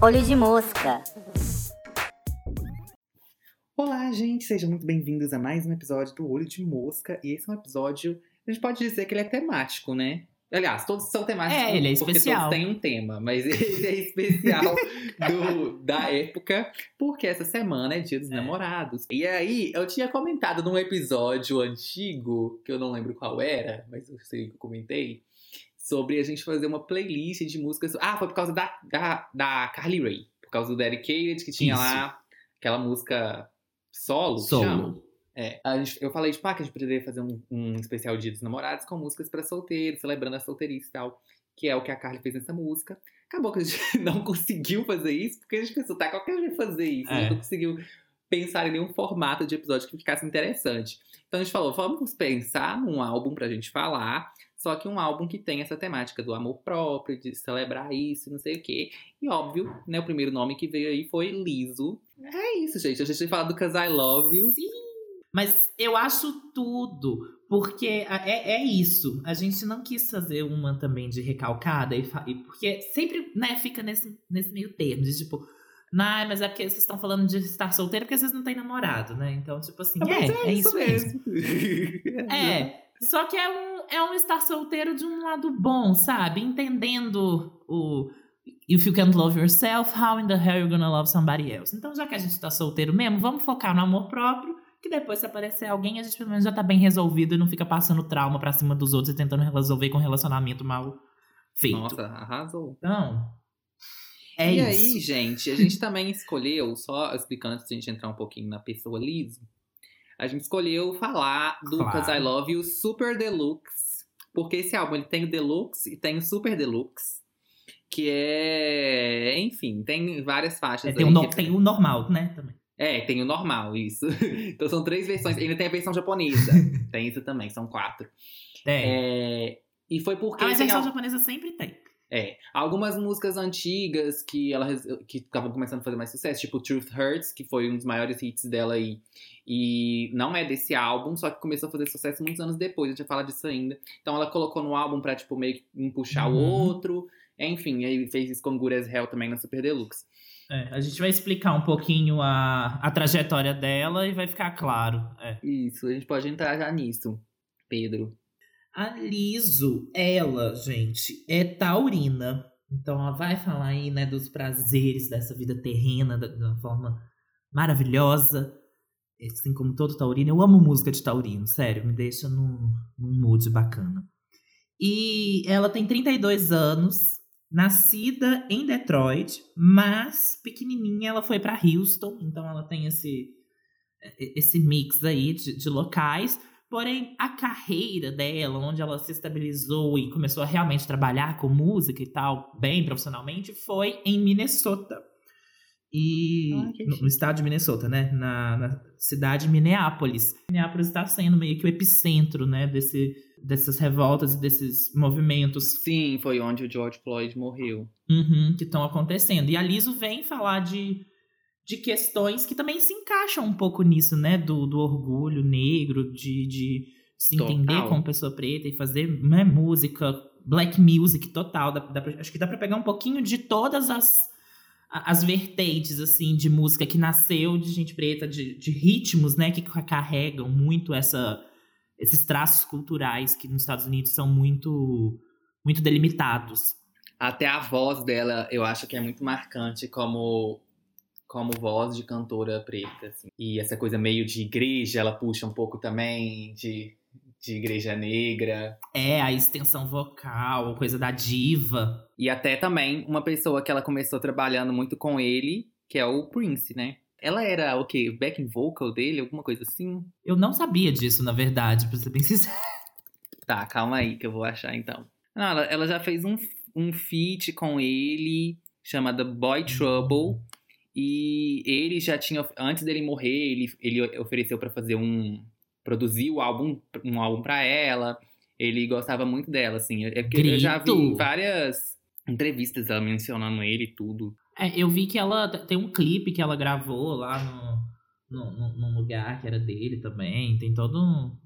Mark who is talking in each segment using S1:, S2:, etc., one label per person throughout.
S1: Olho de mosca.
S2: Olá, gente, sejam muito bem-vindos a mais um episódio do Olho de Mosca. E esse é um episódio, a gente pode dizer que ele é temático, né? Aliás, todos são temáticos
S3: É, ele é
S2: porque
S3: especial.
S2: todos têm um tema, mas ele é especial do- da época, porque essa semana é Dia dos
S3: É.
S2: Namorados. E aí, eu tinha comentado num episódio antigo, que eu não lembro qual era, mas eu sei que eu comentei, sobre a gente fazer uma playlist de músicas. Ah, foi por causa da, da, da Carly Rae, por causa do Dedicated, que tinha
S3: Isso.
S2: lá aquela música solo.
S3: Solo.
S2: É, a gente- eu falei, tipo, ah, que a gente poderia fazer um, um especial Dia dos Namorados com músicas pra solteiros, celebrando a solteirice e tal. Que é o que a Carly fez nessa música. Acabou que a gente não conseguiu fazer isso, porque a gente pensou, tá, qualquer um vai fazer isso. A gente
S3: É.
S2: não conseguiu pensar em nenhum formato de episódio que ficasse interessante. Então a gente falou, vamos pensar num álbum pra gente falar, só que um álbum que tem essa temática do amor próprio, de celebrar isso, não sei o quê. E óbvio, né, o primeiro nome que veio aí foi Liso. É isso, gente. A gente vai falar do Cause I Love You.
S3: Mas eu acho tudo, porque é, é isso. A gente não quis fazer uma também de recalcada, e, e porque sempre né, fica nesse, nesse meio termo, de tipo, nah, mas é porque vocês estão falando de estar solteiro porque vocês não têm namorado, né? Então, tipo assim,
S2: Mas
S3: é, é, isso mesmo.
S2: mesmo.
S3: É, só que é um, é um estar solteiro de um lado bom, sabe? Entendendo o. If you can't love yourself, how in the hell you gonna love somebody else? Então, já que a gente tá solteiro mesmo, vamos focar no amor próprio, que depois, se aparecer alguém, a gente pelo menos já tá bem resolvido e não fica passando trauma pra cima dos outros e tentando resolver com relacionamento mal feito.
S2: Nossa, arrasou.
S3: Então. É
S2: e
S3: isso.
S2: aí, gente, a gente também escolheu, só explicando antes de a gente entrar um pouquinho na pessoa liso, a gente escolheu falar do
S3: Claro.
S2: Cause I Love You Super Deluxe, porque esse álbum ele tem o Deluxe e tem o Super Deluxe, que é, enfim, tem várias faixas
S3: É, tem, o no-
S2: que-
S3: tem o normal, né? Também.
S2: É, tem o normal, isso. Então são três versões. Ainda tem a versão japonesa. tem isso também, são quatro.
S3: É.
S2: É, e foi porque.
S3: Ah, mas a versão
S2: al-
S3: japonesa sempre tem.
S2: é, algumas músicas antigas que ela que estavam começando a fazer mais sucesso, tipo Truth Hurts, que foi um dos maiores hits dela aí. E não é desse álbum, só que começou a fazer sucesso muitos anos depois, a gente vai falar disso ainda. Então ela colocou no álbum pra, tipo, meio que um puxar o
S3: Uhum.
S2: outro. Enfim, aí fez isso com Good as Hell também na Super Deluxe.
S3: É, a gente vai explicar um pouquinho a, a trajetória dela e vai ficar claro. É.
S2: Isso, a gente pode entrar já nisso, Pedro.
S3: A Liso, ela, gente, é taurina. Então ela vai falar aí, né, dos prazeres dessa vida terrena da- de uma forma maravilhosa. Assim como todo taurino. Eu amo música de taurino, sério, me deixa num, num mood bacana. E ela tem 32 anos, nascida em Detroit, mas pequenininha ela foi para Houston, então ela tem esse, esse mix aí de, de locais. Porém, a carreira dela, onde ela se estabilizou e começou a realmente trabalhar com música e tal, bem profissionalmente, foi em Minnesota. E
S2: Ah,
S3: no estado de Minnesota, né? Na, na cidade de Minneapolis. Minneapolis está sendo meio que o epicentro, né? Desse, dessas revoltas e desses movimentos
S2: Sim, foi onde o George Floyd morreu.
S3: Uhum, que estão acontecendo. E a Liso vem falar de, de questões que também se encaixam um pouco nisso, né? Do, do orgulho negro, de, de se
S2: Total.
S3: entender como pessoa preta e fazer né, música, black music total. Dá- dá pra- acho que dá pra pegar um pouquinho de todas as, as vertentes, assim, de música que nasceu de gente preta, de, de ritmos, né? Que carregam muito essa, esses traços culturais que nos Estados Unidos são muito, muito delimitados.
S2: Até a voz dela, eu acho que é muito marcante como como voz de cantora preta, assim. E essa coisa meio de igreja, ela puxa um pouco também de, de igreja negra.
S3: É, a extensão vocal, coisa da diva.
S2: E até também uma pessoa que ela começou trabalhando muito com ele, que é o Prince, né? Ela era o quê? Backing vocal dele, alguma coisa assim?
S3: Eu não sabia disso, na verdade, pra ser bem sincero.
S2: Tá, calma aí que eu vou achar então. Não, ela, ela já fez um, um feat com ele, chamada Boy Trouble. E ele já tinha, antes dele morrer, ele, ele ofereceu pra fazer um. produzir o álbum, um álbum pra ela. Ele gostava muito dela, assim. É porque eu já vi
S3: Grito.
S2: várias entrevistas ela mencionando ele e tudo.
S3: É, eu vi que ela tem um clipe que ela gravou lá no, no, no- num lugar que era dele também. Tem todo um.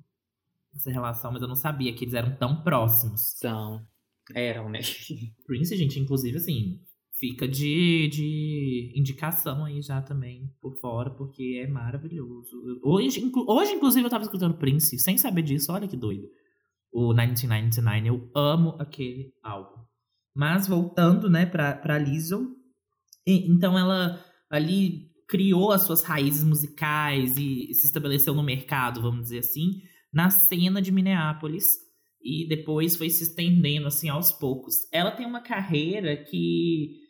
S3: essa relação, mas eu não sabia que eles eram tão próximos.
S2: São. Eram, né?
S3: Prince, gente, inclusive, assim, fica de, de indicação aí já também por fora, porque é maravilhoso. Hoje, inclu, hoje, inclusive, eu tava escutando Prince, sem saber disso, olha que doido. O 1999, eu amo aquele álbum. Mas voltando, né, pra, pra Lizzo, então ela ali criou as suas raízes musicais e se estabeleceu no mercado, vamos dizer assim, na cena de Minneapolis e depois foi se estendendo assim aos poucos. Ela tem uma carreira que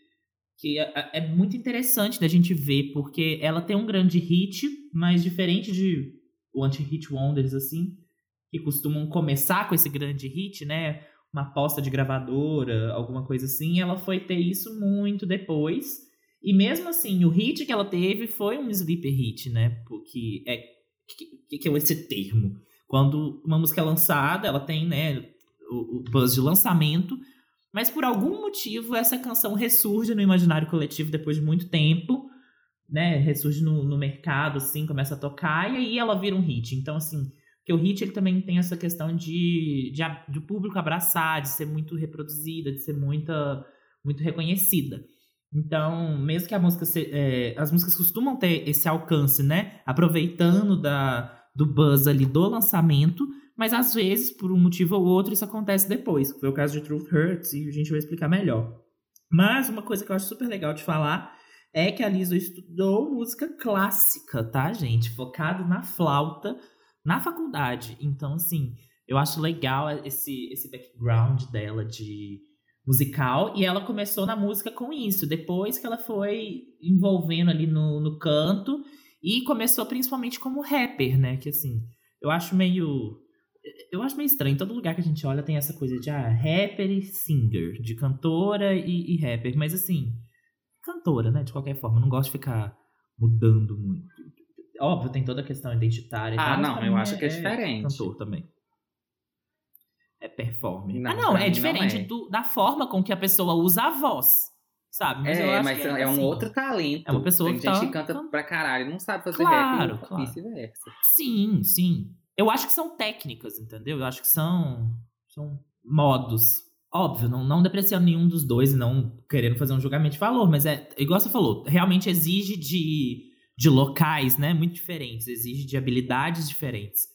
S3: que é, é muito interessante da gente ver porque ela tem um grande hit, mas diferente de o anti-hit wonders assim, que costumam começar com esse grande hit, né? Uma aposta de gravadora, alguma coisa assim, ela foi ter isso muito depois e mesmo assim, o hit que ela teve foi um sleeper hit, né? Porque é. Que, que, é esse termo? Quando uma música é lançada, ela tem, né, o, o buzz de lançamento, mas por algum motivo essa canção ressurge no imaginário coletivo depois de muito tempo, né? Ressurge no, no mercado, assim, começa a tocar, e aí ela vira um hit. Então, assim, porque o hit ele também tem essa questão de, de, de público abraçar, de ser muito reproduzida, de ser muita, muito reconhecida. Então, mesmo que a música se, é, as músicas costumam ter esse alcance, né? Aproveitando da, do buzz ali do lançamento, mas às vezes, por um motivo ou outro, isso acontece depois. Foi o caso de Truth Hurts e a gente vai explicar melhor. Mas uma coisa que eu acho super legal de falar é que a Lisa estudou música clássica, tá, gente? Focado na flauta na faculdade. Então, assim, eu acho legal esse, esse background dela de musical e ela começou na música com isso. Depois que ela foi envolvendo ali no, no canto e começou principalmente como rapper, né? Que assim, eu acho meio. Eu acho meio estranho. Em todo lugar que a gente olha tem essa coisa de ah, rapper e singer, de cantora e, e rapper. Mas assim, cantora, né? De qualquer forma. Eu não gosto de ficar mudando muito. Óbvio, tem toda a questão identitária.
S2: Ah, não, eu acho que é, é diferente.
S3: Cantor também é performing. Não, ah, não, é diferente não é. Do, da forma com que a pessoa usa a voz. Sabe?
S2: Mas é, mas é, é, um assim, outro talento.
S3: É uma pessoa
S2: Tem
S3: que
S2: gente
S3: tá...
S2: que canta pra caralho não sabe fazer
S3: claro,
S2: rap
S3: claro.
S2: vice-versa.
S3: Sim, sim. Eu acho que são técnicas, entendeu? Eu acho que são, são modos. Óbvio, não, não depreciando nenhum dos dois e não querendo fazer um julgamento de valor, mas é, igual você falou, realmente exige de, de locais, né, muito diferentes, exige de habilidades diferentes.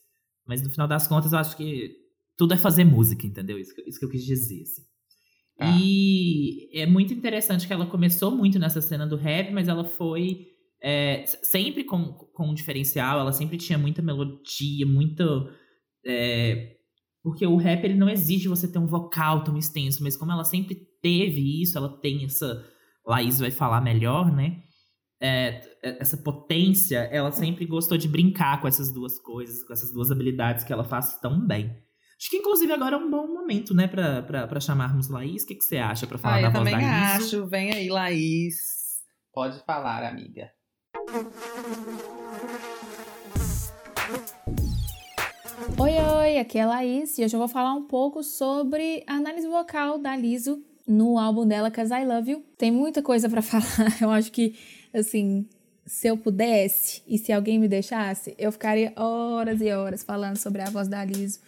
S3: Mas no final das contas, eu acho que tudo é fazer música, entendeu? Isso que, isso que eu quis dizer, assim. Ah. E é muito interessante que ela começou muito nessa cena do rap, mas ela foi é, sempre com, com um diferencial, ela sempre tinha muita melodia, muito. É, porque o rap ele não exige você ter um vocal tão extenso, mas como ela sempre teve isso, ela tem essa. Laís vai falar melhor, né? É, essa potência, ela sempre gostou de brincar com essas duas coisas, com essas duas habilidades que ela faz tão bem. Acho que, inclusive, agora é um bom momento, né, pra, pra, pra chamarmos Laís. O que, que você acha pra falar
S2: ah,
S3: da voz da
S2: Liz? Eu
S3: também
S2: acho. Vem aí, Laís. Pode falar, amiga.
S4: Oi, oi, aqui é a Laís e hoje eu vou falar um pouco sobre a análise vocal da Liso no álbum dela, Cause I Love You. Tem muita coisa para falar, eu acho que, assim, se eu pudesse e se alguém me deixasse, eu ficaria horas e horas falando sobre a voz da Liso.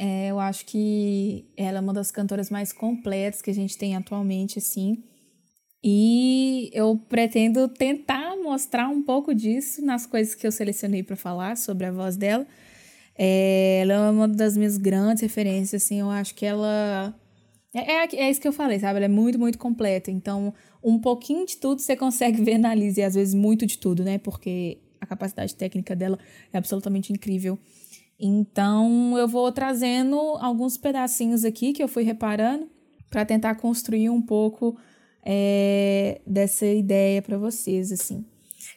S4: É, eu acho que ela é uma das cantoras mais completas que a gente tem atualmente, assim. E eu pretendo tentar mostrar um pouco disso nas coisas que eu selecionei para falar sobre a voz dela. É, ela é uma das minhas grandes referências, assim. Eu acho que ela. É, é, é isso que eu falei, sabe? Ela é muito, muito completa. Então, um pouquinho de tudo você consegue ver na Liz, e às vezes muito de tudo, né? Porque a capacidade técnica dela é absolutamente incrível. Então, eu vou trazendo alguns pedacinhos aqui que eu fui reparando para tentar construir um pouco é, dessa ideia para vocês, assim.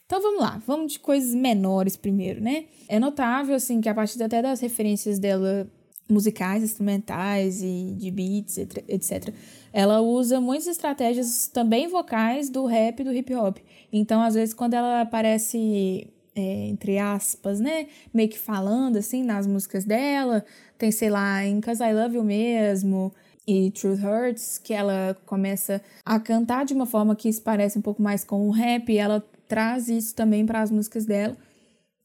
S4: Então, vamos lá. Vamos de coisas menores primeiro, né? É notável, assim, que a partir até das referências dela musicais, instrumentais e de beats, etc. Ela usa muitas estratégias também vocais do rap e do hip hop. Então, às vezes, quando ela aparece é, entre aspas, né? Meio que falando assim nas músicas dela. Tem, sei lá, em Cause I Love You mesmo e Truth Hurts, que ela começa a cantar de uma forma que se parece um pouco mais com o rap, e ela traz isso também para as músicas dela.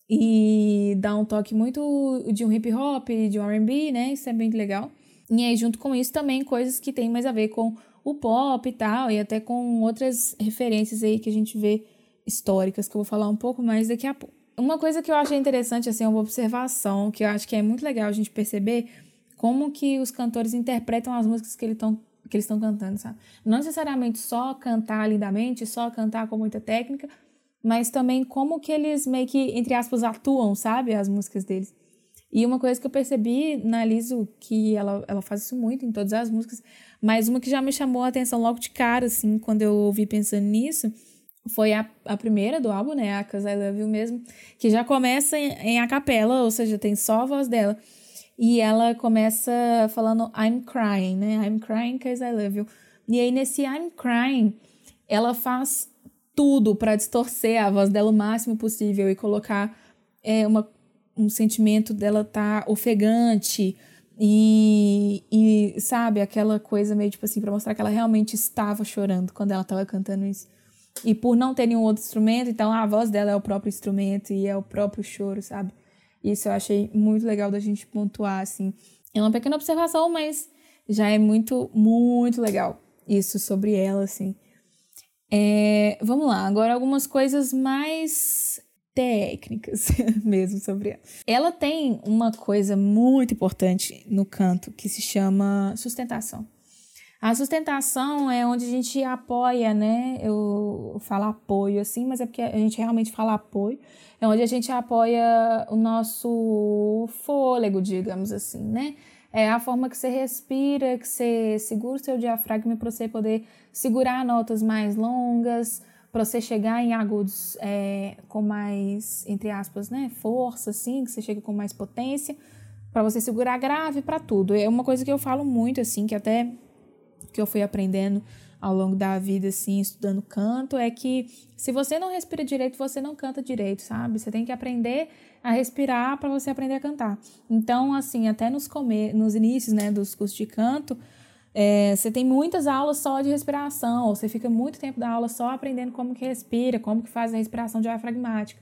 S4: e dá um toque muito de um hip hop, de um R&B, né? Isso é bem legal. E aí, junto com isso, também coisas que tem mais a ver com o pop e tal, e até com outras referências aí que a gente vê históricas, que eu vou falar um pouco mais daqui a pouco. Uma coisa que eu achei interessante, assim, é uma observação, que eu acho que é muito legal a gente perceber como que os cantores interpretam as músicas que eles estão que eles estão cantando, sabe? Não necessariamente só cantar lindamente, só cantar com muita técnica, mas também como que eles meio que, entre aspas, atuam, sabe? As músicas deles. E uma coisa que eu percebi na Liso, que ela, ela faz isso muito em todas as músicas, mas uma que já me chamou a atenção logo de cara, assim, quando eu ouvi pensando nisso, foi a, a primeira do álbum, né? A Cause I Love You mesmo, que já começa em, em a capela, ou seja, tem só a voz dela. E ela começa falando I'm crying, né? I'm crying because I love you. E aí nesse I'm crying, ela faz tudo para distorcer a voz dela o máximo possível e colocar é, uma, um sentimento dela tá ofegante e, e sabe aquela coisa meio tipo assim para mostrar que ela realmente estava chorando quando ela estava cantando isso. E por não ter nenhum outro instrumento, então a voz dela é o próprio instrumento e é o próprio choro, sabe? Isso eu achei muito legal da gente pontuar, assim. É uma pequena observação, mas já é muito, muito legal isso sobre ela, assim. É, vamos lá, agora algumas coisas mais técnicas mesmo sobre ela. Ela tem uma coisa muito importante no canto que se chama sustentação. A sustentação é onde a gente apoia, né? Eu falo apoio assim, mas é porque a gente realmente fala apoio. É onde a gente apoia o nosso fôlego, digamos assim, né? É a forma que você respira, que você segura o seu diafragma para você poder segurar notas mais longas, para você chegar em agudos é, com mais, entre aspas, né, força, assim, que você chega com mais potência, para você segurar grave para tudo. É uma coisa que eu falo muito, assim, que até que eu fui aprendendo ao longo da vida, assim, estudando canto, é que se você não respira direito, você não canta direito, sabe? Você tem que aprender a respirar para você aprender a cantar. Então, assim, até nos, come nos inícios, né, dos cursos de canto, é, você tem muitas aulas só de respiração, ou você fica muito tempo da aula só aprendendo como que respira, como que faz a respiração diafragmática.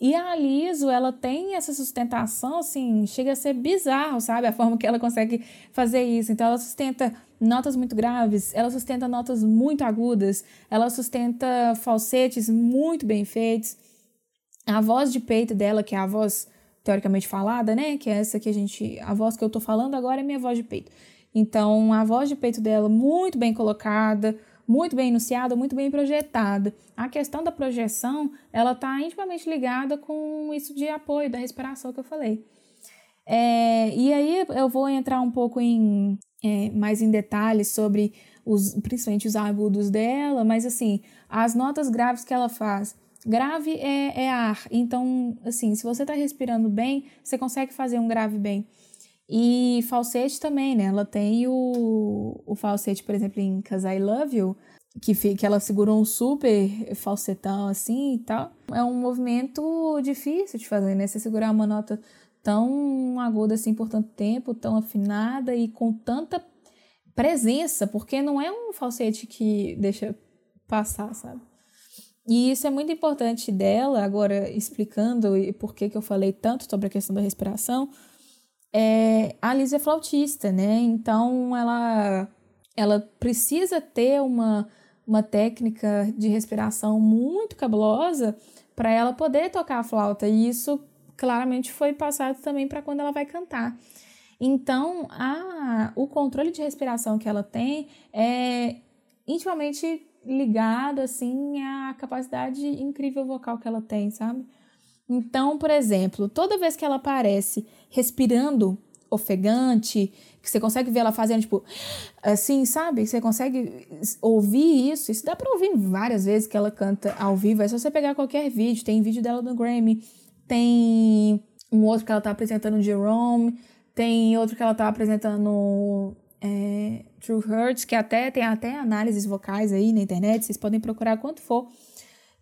S4: E a Liso, ela tem essa sustentação, assim, chega a ser bizarro, sabe? A forma que ela consegue fazer isso. Então, ela sustenta notas muito graves, ela sustenta notas muito agudas, ela sustenta falsetes muito bem feitos. A voz de peito dela, que é a voz teoricamente falada, né? Que é essa que a gente. A voz que eu tô falando agora é minha voz de peito. Então, a voz de peito dela muito bem colocada, muito bem enunciada, muito bem projetada. A questão da projeção, ela está intimamente ligada com isso de apoio da respiração que eu falei. É, e aí eu vou entrar um pouco em é, mais em detalhes sobre os, principalmente os agudos dela, mas assim, as notas graves que ela faz. Grave é, é ar, então, assim, se você está respirando bem, você consegue fazer um grave bem. E falsete também, né? Ela tem o, o falsete, por exemplo, em Cause I Love You, que, que ela segurou um super falsetão assim e tal. É um movimento difícil de fazer, né? Você segurar uma nota tão aguda assim por tanto tempo, tão afinada e com tanta presença, porque não é um falsete que deixa passar, sabe? E isso é muito importante dela, agora explicando por que, que eu falei tanto sobre a questão da respiração, é, a Liz é flautista, né? Então ela, ela precisa ter uma, uma técnica de respiração muito cabulosa para ela poder tocar a flauta. E isso claramente foi passado também para quando ela vai cantar. Então, a, o controle de respiração que ela tem é intimamente ligado assim à capacidade incrível vocal que ela tem, sabe? Então, por exemplo, toda vez que ela aparece respirando ofegante, que você consegue ver ela fazendo, tipo, assim, sabe? Você consegue ouvir isso. Isso dá pra ouvir várias vezes que ela canta ao vivo. É só você pegar qualquer vídeo. Tem vídeo dela no Grammy. Tem um outro que ela tá apresentando no Jerome. Tem outro que ela tá apresentando é, True Hurts, que até tem até análises vocais aí na internet. Vocês podem procurar quanto for.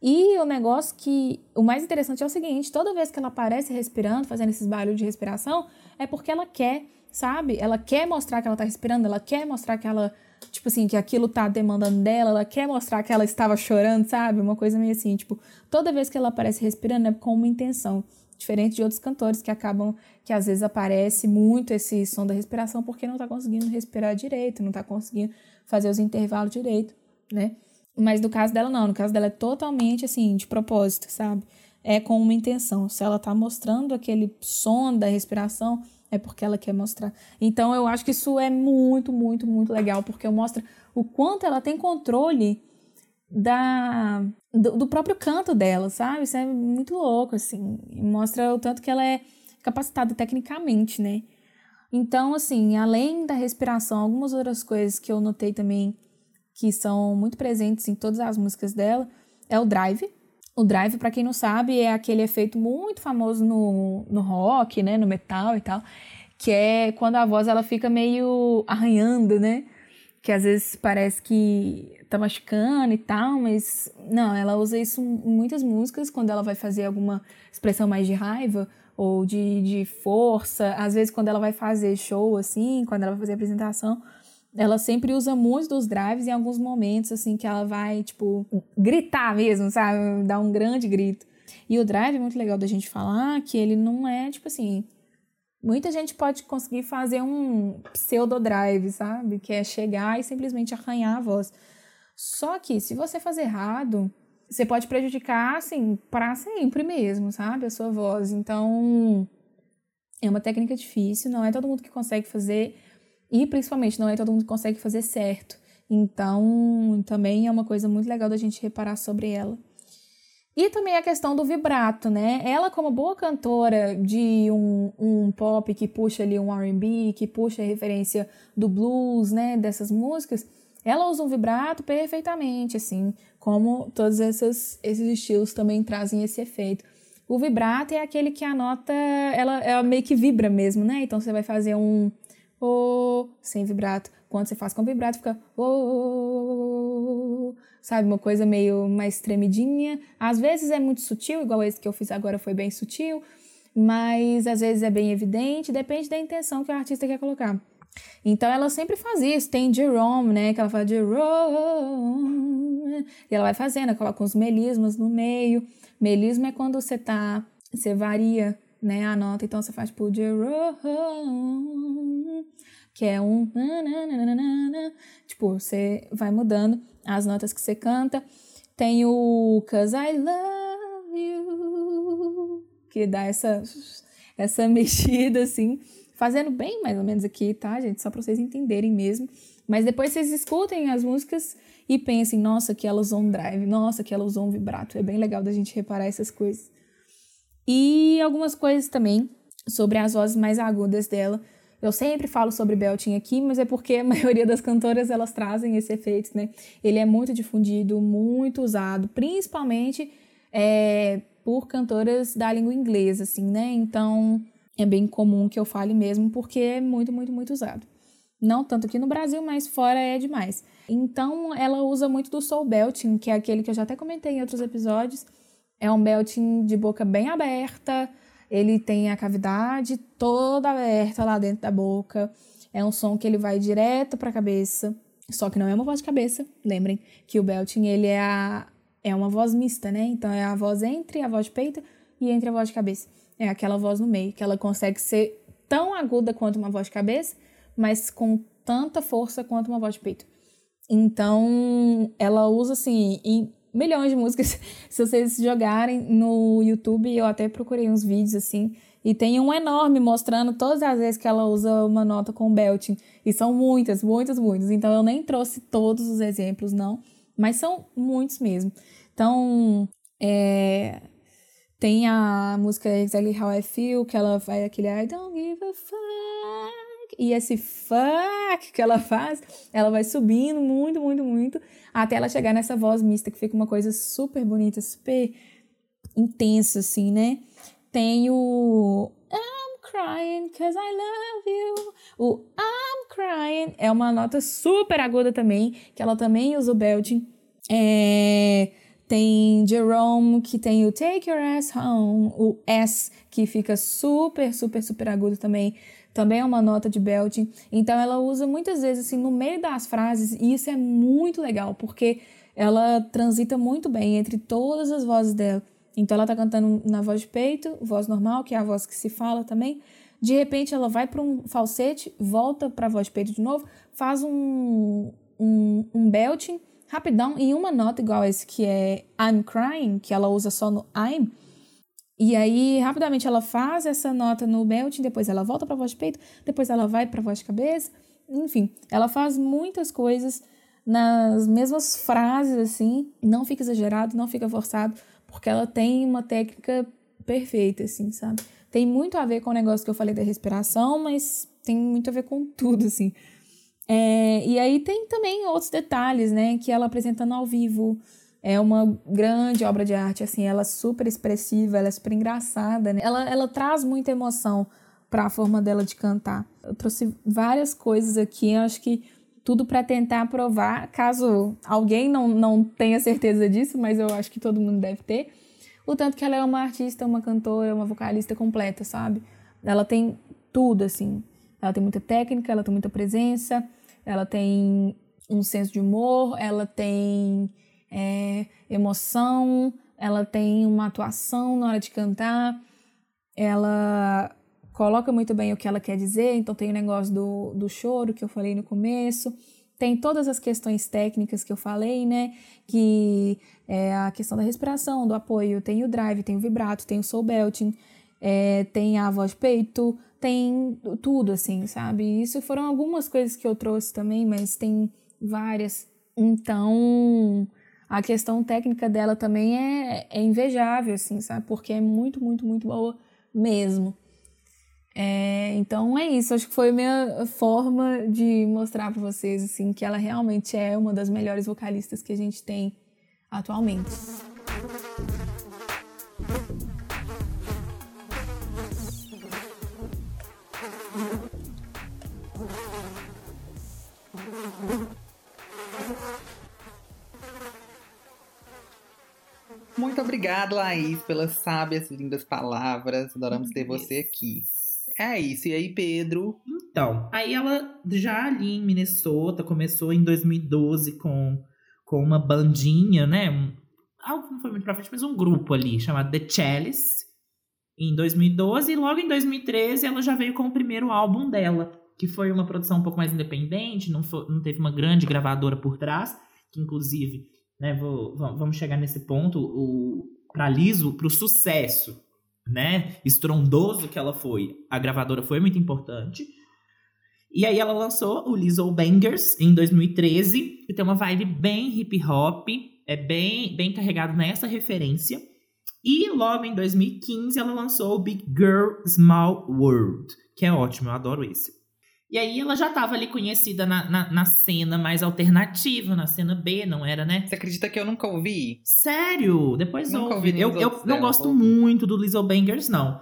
S4: E o negócio que. O mais interessante é o seguinte: toda vez que ela aparece respirando, fazendo esses barulhos de respiração, é porque ela quer. sabe? Ela quer mostrar que ela tá respirando, ela quer mostrar que ela, tipo assim, que aquilo tá demandando dela, ela quer mostrar que ela estava chorando, sabe? Uma coisa meio assim, tipo, toda vez que ela aparece respirando é com uma intenção. Diferente de outros cantores que acabam, que às vezes aparece muito esse som da respiração porque não tá conseguindo respirar direito, não tá conseguindo fazer os intervalos direito, né? Mas no caso dela, não. No caso dela é totalmente assim, de propósito, sabe? É com uma intenção. Se ela tá mostrando aquele som da respiração, é porque ela quer mostrar. Então eu acho que isso é muito, muito, muito legal, porque mostra o quanto ela tem controle da do, do, próprio canto dela, sabe? Isso é muito louco, assim. Mostra o tanto que ela é capacitada tecnicamente, né? Então, assim, além da respiração, algumas outras coisas que eu notei também que são muito presentes em todas as músicas dela é o drive. O drive, para quem não sabe, é aquele efeito muito famoso no, no rock, né? No metal e tal. Que é quando a voz ela fica meio arranhando, né? Que às vezes parece que tá machucando e tal, mas não, ela usa isso em muitas músicas quando ela vai fazer alguma expressão mais de raiva ou de, de força. Às vezes, quando ela vai fazer show, assim, quando ela vai fazer apresentação, ela sempre usa muito dos drives em alguns momentos, assim, que ela vai, tipo, gritar mesmo, sabe? Dar um grande grito. E o drive é muito legal da gente falar que ele não é, tipo assim, Muita gente pode conseguir fazer um pseudo-drive, sabe? Que é chegar e simplesmente arranhar a voz. Só que se você fazer errado, você pode prejudicar, assim, para sempre mesmo, sabe? A sua voz. Então, é uma técnica difícil, não é todo mundo que consegue fazer. E, principalmente, não é todo mundo que consegue fazer certo. Então, também é uma coisa muito legal da gente reparar sobre ela. E também a questão do vibrato, né? Ela, como boa cantora de um, um pop que puxa ali um RB, que puxa a referência do blues, né? Dessas músicas, ela usa um vibrato perfeitamente, assim, como todos esses, esses estilos também trazem esse efeito. O vibrato é aquele que a nota, ela, ela meio que vibra mesmo, né? Então você vai fazer um o sem vibrato. Quando você faz com vibrato, fica o sabe? Uma coisa meio mais tremidinha. Às vezes é muito sutil, igual esse que eu fiz agora foi bem sutil, mas às vezes é bem evidente, depende da intenção que o artista quer colocar. Então ela sempre faz isso. Tem Jerome, né? Que ela fala Jerome. E ela vai fazendo, coloca uns melismas no meio. Melisma é quando você tá. Você varia né, a nota. Então você faz tipo. Que é um. Tipo, você vai mudando as notas que você canta. Tem o Cause I Love You. Que dá essa, essa mexida assim fazendo bem mais ou menos aqui, tá, gente? Só para vocês entenderem mesmo. Mas depois vocês escutem as músicas e pensem, nossa, que ela usou um drive, nossa, que ela usou um vibrato. É bem legal da gente reparar essas coisas. E algumas coisas também sobre as vozes mais agudas dela. Eu sempre falo sobre belting aqui, mas é porque a maioria das cantoras elas trazem esse efeito, né? Ele é muito difundido, muito usado, principalmente é, por cantoras da língua inglesa, assim, né? Então, é bem comum que eu fale mesmo, porque é muito, muito, muito usado. Não tanto aqui no Brasil, mas fora é demais. Então, ela usa muito do soul belting, que é aquele que eu já até comentei em outros episódios. É um belting de boca bem aberta, ele tem a cavidade toda aberta lá dentro da boca. É um som que ele vai direto para a cabeça, só que não é uma voz de cabeça. Lembrem que o belting ele é a é uma voz mista, né? Então é a voz entre a voz de peito e entre a voz de cabeça. É aquela voz no meio, que ela consegue ser tão aguda quanto uma voz de cabeça, mas com tanta força quanto uma voz de peito. Então, ela usa assim em milhões de músicas. Se vocês jogarem no YouTube, eu até procurei uns vídeos assim, e tem um enorme mostrando todas as vezes que ela usa uma nota com belting. E são muitas, muitas, muitas. Então eu nem trouxe todos os exemplos, não. Mas são muitos mesmo. Então, é, tem a música Exactly How I Feel, que ela vai aquele I don't give a fuck. E esse fuck que ela faz, ela vai subindo muito, muito, muito, até ela chegar nessa voz mista, que fica uma coisa super bonita, super intensa, assim, né? Tem o I'm crying cause I love you. O I'm crying é uma nota super aguda também, que ela também usa o belting. É tem Jerome, que tem o Take Your Ass Home, o S, que fica super, super, super agudo também. Também é uma nota de belting. Então ela usa muitas vezes assim no meio das frases e isso é muito legal, porque ela transita muito bem entre todas as vozes dela. Então ela tá cantando na voz de peito, voz normal, que é a voz que se fala também. De repente ela vai para um falsete, volta para a voz de peito de novo, faz um, um, um belting rapidão em uma nota igual esse que é I'm crying, que ela usa só no I'm. E aí, rapidamente, ela faz essa nota no belting, depois ela volta para voz de peito, depois ela vai para voz de cabeça. Enfim, ela faz muitas coisas nas mesmas frases, assim. Não fica exagerado, não fica forçado porque ela tem uma técnica perfeita, assim, sabe? Tem muito a ver com o negócio que eu falei da respiração, mas tem muito a ver com tudo, assim. É, e aí tem também outros detalhes, né? Que ela apresentando ao vivo é uma grande obra de arte, assim, ela é super expressiva, ela é super engraçada, né? Ela, ela traz muita emoção para a forma dela de cantar. Eu trouxe várias coisas aqui, eu acho que tudo para tentar provar, caso alguém não, não tenha certeza disso, mas eu acho que todo mundo deve ter, o tanto que ela é uma artista, uma cantora, uma vocalista completa, sabe? Ela tem tudo, assim. Ela tem muita técnica, ela tem muita presença, ela tem um senso de humor, ela tem é, emoção, ela tem uma atuação na hora de cantar, ela coloca muito bem o que ela quer dizer, então tem o negócio do, do choro que eu falei no começo, tem todas as questões técnicas que eu falei, né? Que é a questão da respiração, do apoio, tem o drive, tem o vibrato, tem o soul belting, é, tem a voz peito, tem tudo, assim, sabe? Isso foram algumas coisas que eu trouxe também, mas tem várias. Então, a questão técnica dela também é, é invejável, assim, sabe? Porque é muito, muito, muito boa mesmo. É, então é isso, acho que foi a minha forma de mostrar para vocês assim que ela realmente é uma das melhores vocalistas que a gente tem atualmente.
S2: Muito obrigado, Laís, pelas sábias e lindas palavras. Adoramos ter você aqui. É isso. E aí, Pedro?
S3: Então, aí ela já ali em Minnesota começou em 2012 com, com uma bandinha, né? Um, algo não foi muito pra frente, mas um grupo ali chamado The Chalice. Em 2012 e logo em 2013 ela já veio com o primeiro álbum dela, que foi uma produção um pouco mais independente, não, foi, não teve uma grande gravadora por trás, que inclusive, né, vou, vamos chegar nesse ponto, o, pra Liso, pro sucesso né, estrondoso que ela foi, a gravadora foi muito importante. E aí ela lançou o Lizzo Bangers em 2013, que tem uma vibe bem hip hop, é bem, bem carregado nessa referência. E logo em 2015 ela lançou o Big Girl Small World, que é ótimo, eu adoro esse. E aí ela já estava ali conhecida na, na, na, cena mais alternativa, na cena B, não era, né?
S2: Você acredita que eu nunca ouvi?
S3: Sério? Depois nunca ouvi. Eu, eu não gosto muito do Lizzo Bangers, não.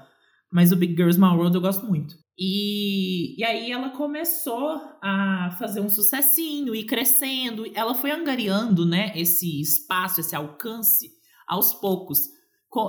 S3: Mas o Big Girl Small World eu gosto muito. E, e aí ela começou a fazer um sucessinho e crescendo. Ela foi angariando, né, esse espaço, esse alcance aos poucos.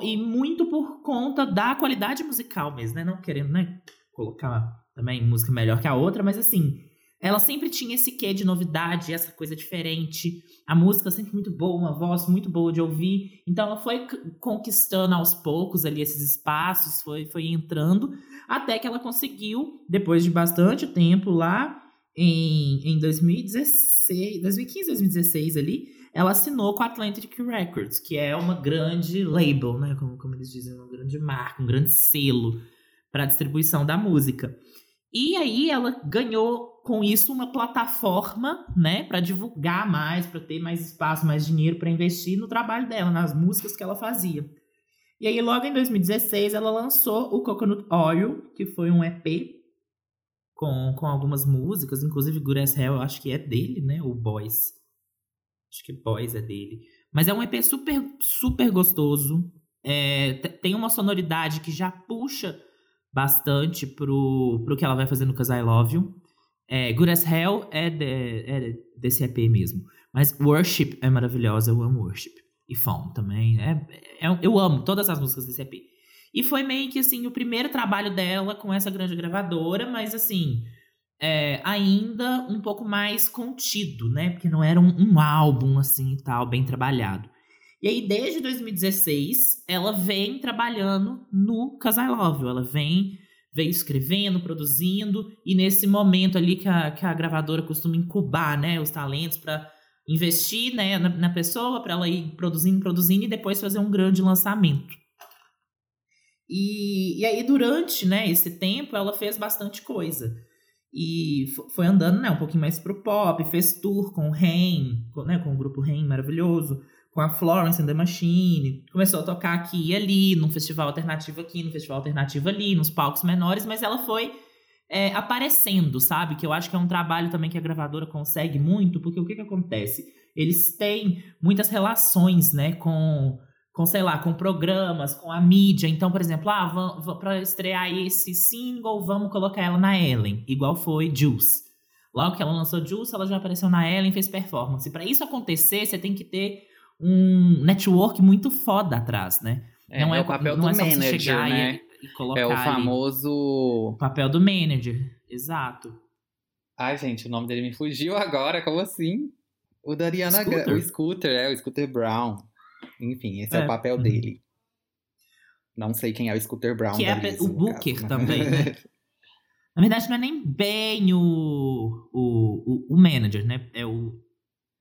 S3: E muito por conta da qualidade musical mesmo, né? Não querendo, né, colocar também música melhor que a outra, mas assim, ela sempre tinha esse quê de novidade, essa coisa diferente. A música sempre muito boa, uma voz muito boa de ouvir. Então ela foi conquistando aos poucos ali esses espaços, foi, foi entrando, até que ela conseguiu, depois de bastante tempo lá, em, em 2016, 2015, 2016 ali, ela assinou com a Atlantic Records, que é uma grande label, né? Como, como eles dizem, uma grande marca, um grande selo para distribuição da música. E aí ela ganhou com isso uma plataforma, né, para divulgar mais, para ter mais espaço, mais dinheiro para investir no trabalho dela, nas músicas que ela fazia. E aí logo em 2016 ela lançou o Coconut Oil, que foi um EP com, com algumas músicas, inclusive Good As Hell, eu acho que é dele, né, o Boys. Acho que Boys é dele. Mas é um EP super super gostoso. É, tem uma sonoridade que já puxa bastante pro, pro que ela vai fazer no Cause I Love You. É, Good As Hell é, de, é desse EP mesmo. Mas Worship é maravilhosa, eu amo Worship. E Phone também. É, é, eu amo todas as músicas desse EP. E foi meio que assim o primeiro trabalho dela com essa grande gravadora, mas assim, é, ainda um pouco mais contido, né? Porque não era um, um álbum assim e tal, bem trabalhado. E aí, desde 2016, ela vem trabalhando no Casai Love. Ela vem, vem escrevendo, produzindo, e nesse momento ali que a, que a gravadora costuma incubar né, os talentos para investir né, na, na pessoa, para ela ir produzindo, produzindo e depois fazer um grande lançamento. E, e aí, durante né, esse tempo, ela fez bastante coisa. E foi andando né, um pouquinho mais pro pop, fez tour com o Rain, com, né, com o grupo Rain maravilhoso com a Florence and the Machine. Começou a tocar aqui e ali, num festival alternativo aqui, num festival alternativo ali, nos palcos menores, mas ela foi é, aparecendo, sabe? Que eu acho que é um trabalho também que a gravadora consegue muito, porque o que, que acontece? Eles têm muitas relações, né, com, com, sei lá, com programas, com a mídia. Então, por exemplo, ah, para estrear esse single, vamos colocar ela na Ellen, igual foi Juice. Logo que ela lançou Juice, ela já apareceu na Ellen, fez performance. Para isso acontecer, você tem que ter um network muito foda atrás, né?
S2: É, não é, é o papel do é manager, né? E, e colocar é o famoso...
S3: O papel do manager, exato.
S2: Ai, gente, o nome dele me fugiu agora, como assim? O da Ariana Grande. O Scooter, é, o Scooter Brown. Enfim, esse é, é o papel uhum. dele. Não sei quem é o Scooter Brown.
S3: Que é o Booker caso, também, né? Na verdade, não é nem bem o, o, o, o manager, né? É o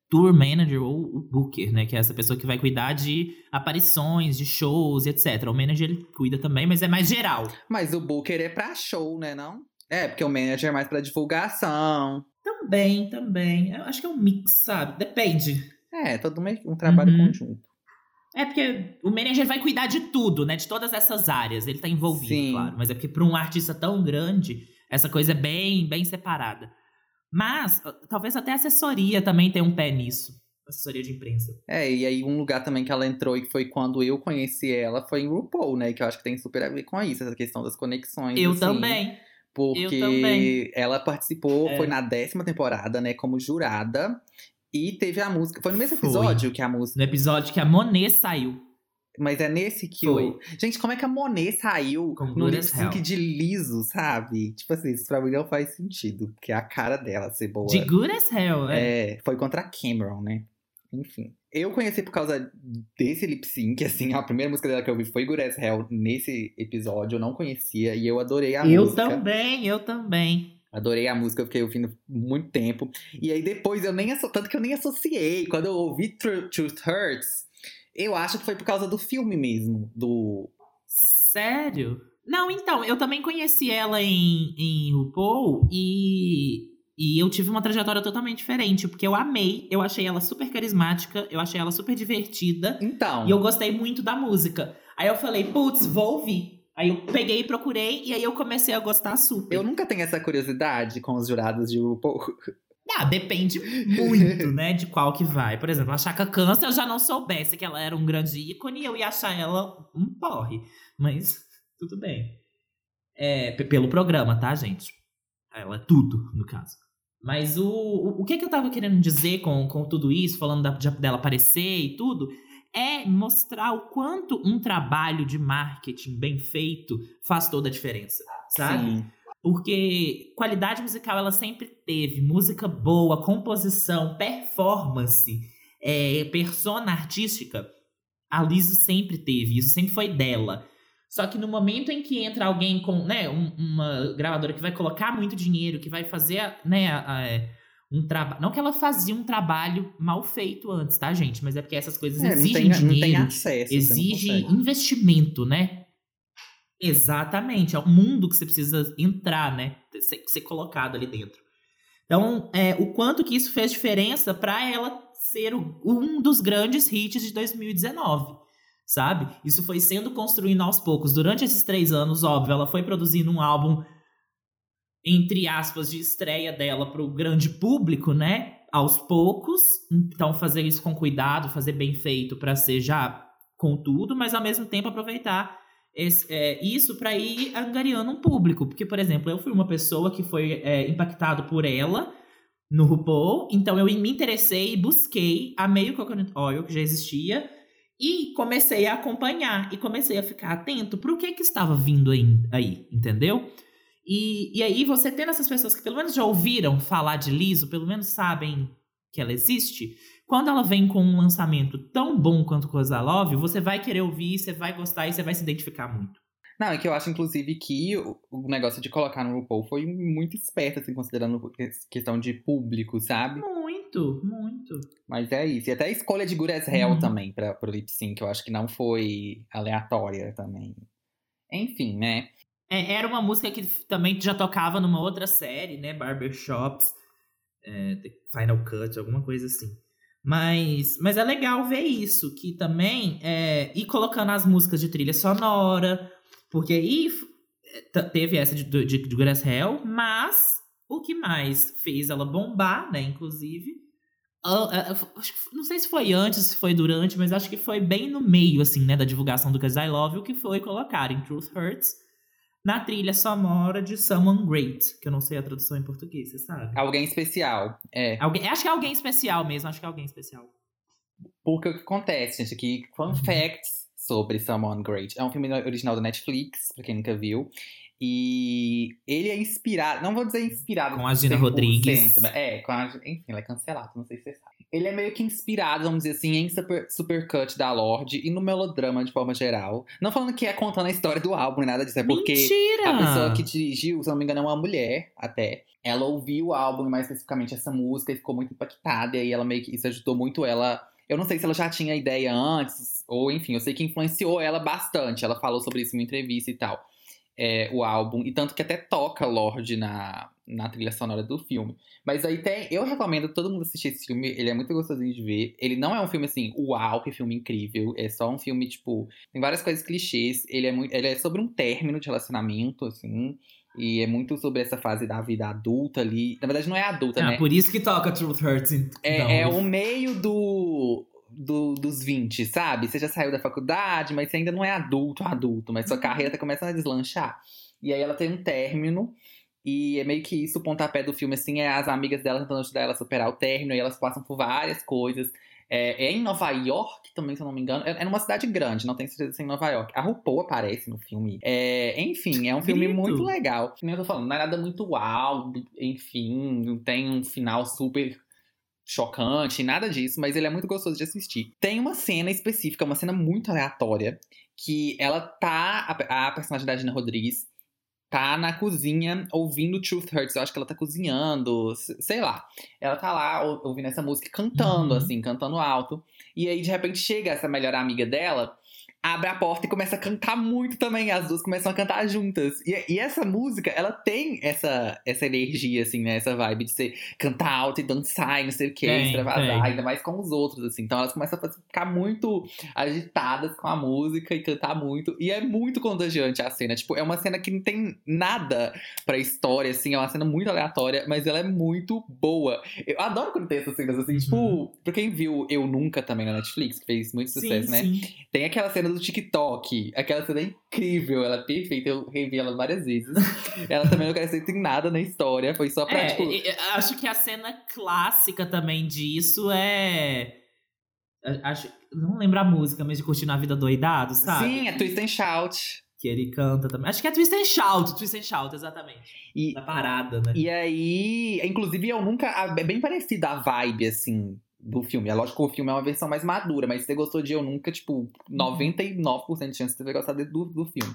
S3: tour manager ou o booker, né? Que é essa pessoa que vai cuidar de aparições, de shows, etc. O manager ele cuida também, mas é mais geral.
S2: Mas o booker é pra show, né, não? É, porque o manager é mais pra divulgação.
S3: Também, também. Eu acho que é um mix, sabe? Depende.
S2: É, todo um, um trabalho uhum. conjunto.
S3: É porque o manager vai cuidar de tudo, né? De todas essas áreas. Ele tá envolvido, Sim. claro. Mas é porque pra um artista tão grande, essa coisa é bem, bem separada. Mas talvez até a assessoria também tenha um pé nisso. Assessoria de imprensa.
S2: É, e aí um lugar também que ela entrou e foi quando eu conheci ela foi em RuPaul, né? Que eu acho que tem super a ver com isso, essa questão das conexões.
S3: Eu
S2: assim,
S3: também.
S2: Porque
S3: eu também.
S2: ela participou, é. foi na décima temporada, né, como jurada. E teve a música. Foi no mesmo episódio foi. que a música.
S3: No episódio que a Monet saiu.
S2: Mas é nesse que Foi. o. Gente, como é que a Monet saiu Com no lip sync de liso, sabe? Tipo assim, isso pra mim não faz sentido. Porque é a cara dela ser boa.
S3: De good as hell,
S2: é. É, foi contra a Cameron, né? Enfim. Eu conheci por causa desse lip sync, assim, a primeira música dela que eu vi foi Good as Hell nesse episódio, eu não conhecia e eu adorei a
S3: eu
S2: música.
S3: Eu também, eu também.
S2: Adorei a música, eu fiquei ouvindo muito tempo. E aí depois eu nem tanto que eu nem associei. Quando eu ouvi Truth Hurts, eu acho que foi por causa do filme mesmo, do.
S3: Sério? Não, então, eu também conheci ela em, em RuPaul e, e eu tive uma trajetória totalmente diferente, porque eu amei, eu achei ela super carismática, eu achei ela super divertida.
S2: Então.
S3: E eu gostei muito da música. Aí eu falei, putz, vou ouvir. Aí eu peguei e procurei, e aí eu comecei a gostar super.
S2: Eu nunca tenho essa curiosidade com os jurados de RuPaul.
S3: Ah, depende muito, né, de qual que vai. Por exemplo, a Chaka Khan, se eu já não soubesse que ela era um grande ícone, eu ia achar ela um porre. Mas tudo bem. É, pelo programa, tá, gente? Ela é tudo, no caso. Mas o, o, o que, que eu tava querendo dizer com, com tudo isso, falando da, de, dela aparecer e tudo, é mostrar o quanto um trabalho de marketing bem feito faz toda a diferença, sabe? Sim. Porque qualidade musical ela sempre teve. Música boa, composição, performance, é, persona artística. A Lizzo sempre teve. Isso sempre foi dela. Só que no momento em que entra alguém com, né, um, uma gravadora que vai colocar muito dinheiro, que vai fazer, né, a, a, um trabalho. Não que ela fazia um trabalho mal feito antes, tá, gente? Mas é porque essas coisas é, exigem tem, dinheiro. Acesso, exige investimento, né? Exatamente, é o mundo que você precisa entrar, né? Ser, ser colocado ali dentro. Então, é, o quanto que isso fez diferença para ela ser o, um dos grandes hits de 2019, sabe? Isso foi sendo construído aos poucos. Durante esses três anos, óbvio, ela foi produzindo um álbum, entre aspas, de estreia dela para o grande público, né? Aos poucos. Então, fazer isso com cuidado, fazer bem feito para ser já com tudo, mas ao mesmo tempo aproveitar esse, é, isso para ir angariando um público. Porque, por exemplo, eu fui uma pessoa que foi é, impactado por ela no RuPaul, então eu me interessei e busquei, amei o Coconut Oil, que já existia, E comecei a acompanhar e comecei a ficar atento pro que que estava vindo aí, aí entendeu? E, e aí você tendo essas pessoas que pelo menos já ouviram falar de Liso, pelo menos sabem que ela existe, quando ela vem com um lançamento tão bom quanto Coisa Love, você vai querer ouvir, você vai gostar e você vai se identificar muito.
S2: Não, é que eu acho, inclusive, que o, negócio de colocar no RuPaul foi muito esperto, assim, considerando questão de público, sabe?
S3: Muito, muito.
S2: Mas é isso. E até a escolha de as Hell
S3: Uhum.
S2: também pra, pro lip sync, eu acho que não foi aleatória também. Enfim, né?
S3: É, era uma música que também já tocava numa outra série, né? Barbershops, é, Final Cut, alguma coisa assim. Mas, mas é legal ver isso, que também é, ir colocando as músicas de trilha sonora, porque aí t- teve essa de, de, de as Hell, mas o que mais fez ela bombar, né, inclusive, ah, que f- não sei se foi antes, se foi durante, mas acho que foi bem no meio, assim, né, da divulgação do Cause I Love You, que foi colocar em Truth Hurts na trilha sonora de Someone Great, que eu não sei a tradução em português, você sabe?
S2: Alguém especial. É.
S3: Alguém, acho que é alguém especial mesmo, acho que é alguém especial.
S2: Porque o que acontece, gente, aqui, fun
S3: Uhum.
S2: facts sobre Someone Great. É um filme original da Netflix, pra quem nunca viu. E ele é inspirado, não vou dizer inspirado.
S3: Com a Gina
S2: 100%,
S3: Rodrigues.
S2: É, com a, enfim, ela é cancelada, não sei se você sabe. Ele é meio que inspirado, vamos dizer assim, em Super, Supercut da Lorde e no melodrama de forma geral. Não falando que é contando a história do álbum nada disso, é porque
S3: Mentira!
S2: a pessoa que dirigiu, se não me engano, é uma mulher até. Ela ouviu o álbum, mais especificamente essa música, e ficou muito impactada. E aí ela meio que isso ajudou muito ela. Eu não sei se ela já tinha ideia antes, ou enfim, eu sei que influenciou ela bastante. Ela falou sobre isso em uma entrevista e tal. É, o álbum, e tanto que até toca Lorde na, na trilha sonora do filme. Mas aí tem. Eu recomendo todo mundo assistir esse filme, ele é muito gostosinho de ver. Ele não é um filme assim, uau, que filme incrível. É só um filme, tipo, tem várias coisas clichês. Ele é, muito, ele é sobre um término de relacionamento, assim. E é muito sobre essa fase da vida adulta ali. Na verdade, não é adulta,
S3: Ah,
S2: né?
S3: por isso que toca Truth Hurts. Então.
S2: É, é o meio do, do- dos 20, sabe? Você já saiu da faculdade, mas você ainda não é adulto, adulto, mas sua carreira tá começando a deslanchar. E aí ela tem um término. E é meio que isso, o pontapé do filme, assim, é as amigas dela tentando ajudar ela a superar o término, e elas passam por várias coisas. É, é em Nova York também, se eu não me engano. É, é numa cidade grande, não tenho certeza se é em Nova York. A RuPaul aparece no filme. É, enfim, é um filme
S3: Grito.
S2: muito legal. Como eu tô falando, não é nada muito uau, enfim, não tem um final super chocante, nada disso, mas ele é muito gostoso de assistir. Tem uma cena específica, uma cena muito aleatória, que ela tá. A, a personagem da Gina Rodrigues tá na cozinha ouvindo Truth Hurts. Eu acho que ela tá cozinhando, sei lá. Ela tá lá ou- ouvindo essa música, cantando,
S3: Uhum.
S2: assim, cantando alto. E aí, de repente, chega essa melhor amiga dela, abre a porta e começa a cantar muito também. As duas começam a cantar juntas. E, e essa música, ela tem essa, essa energia, assim, né? Essa vibe de ser cantar alto e dançar e não sei o que,
S3: Tem,
S2: extravasar,
S3: tem.
S2: ainda mais com os outros, assim. Então elas começam a ficar muito agitadas com a música e cantar muito. E é muito contagiante a cena. Tipo, é uma cena que não tem nada pra história, assim. É uma cena muito aleatória, mas ela é muito boa. Eu adoro quando tem essas cenas, assim.
S3: Uhum.
S2: Tipo, pra quem viu Eu Nunca também na Netflix, que fez muito sucesso,
S3: sim,
S2: né?
S3: sim.
S2: Tem aquela cena do TikTok. Aquela cena é incrível, ela é perfeita. Eu revi ela várias vezes. ela também não acrescenta em nada na história. Foi só pra,
S3: É,
S2: tipo.
S3: acho que a cena clássica também disso é. Acho, não lembro a música, mas de curtir na vida doidado, sabe?
S2: Sim, é Twist and Shout.
S3: Que ele canta também. Acho que é Twist and Shout, Twist and Shout, exatamente.
S2: E,
S3: Da parada, né?
S2: E aí, inclusive, eu nunca. É bem parecida a vibe, assim, do filme. É lógico que o filme é uma versão mais madura, mas se você gostou de Eu Nunca, tipo, 99% de chance de você ter gostado do, do filme.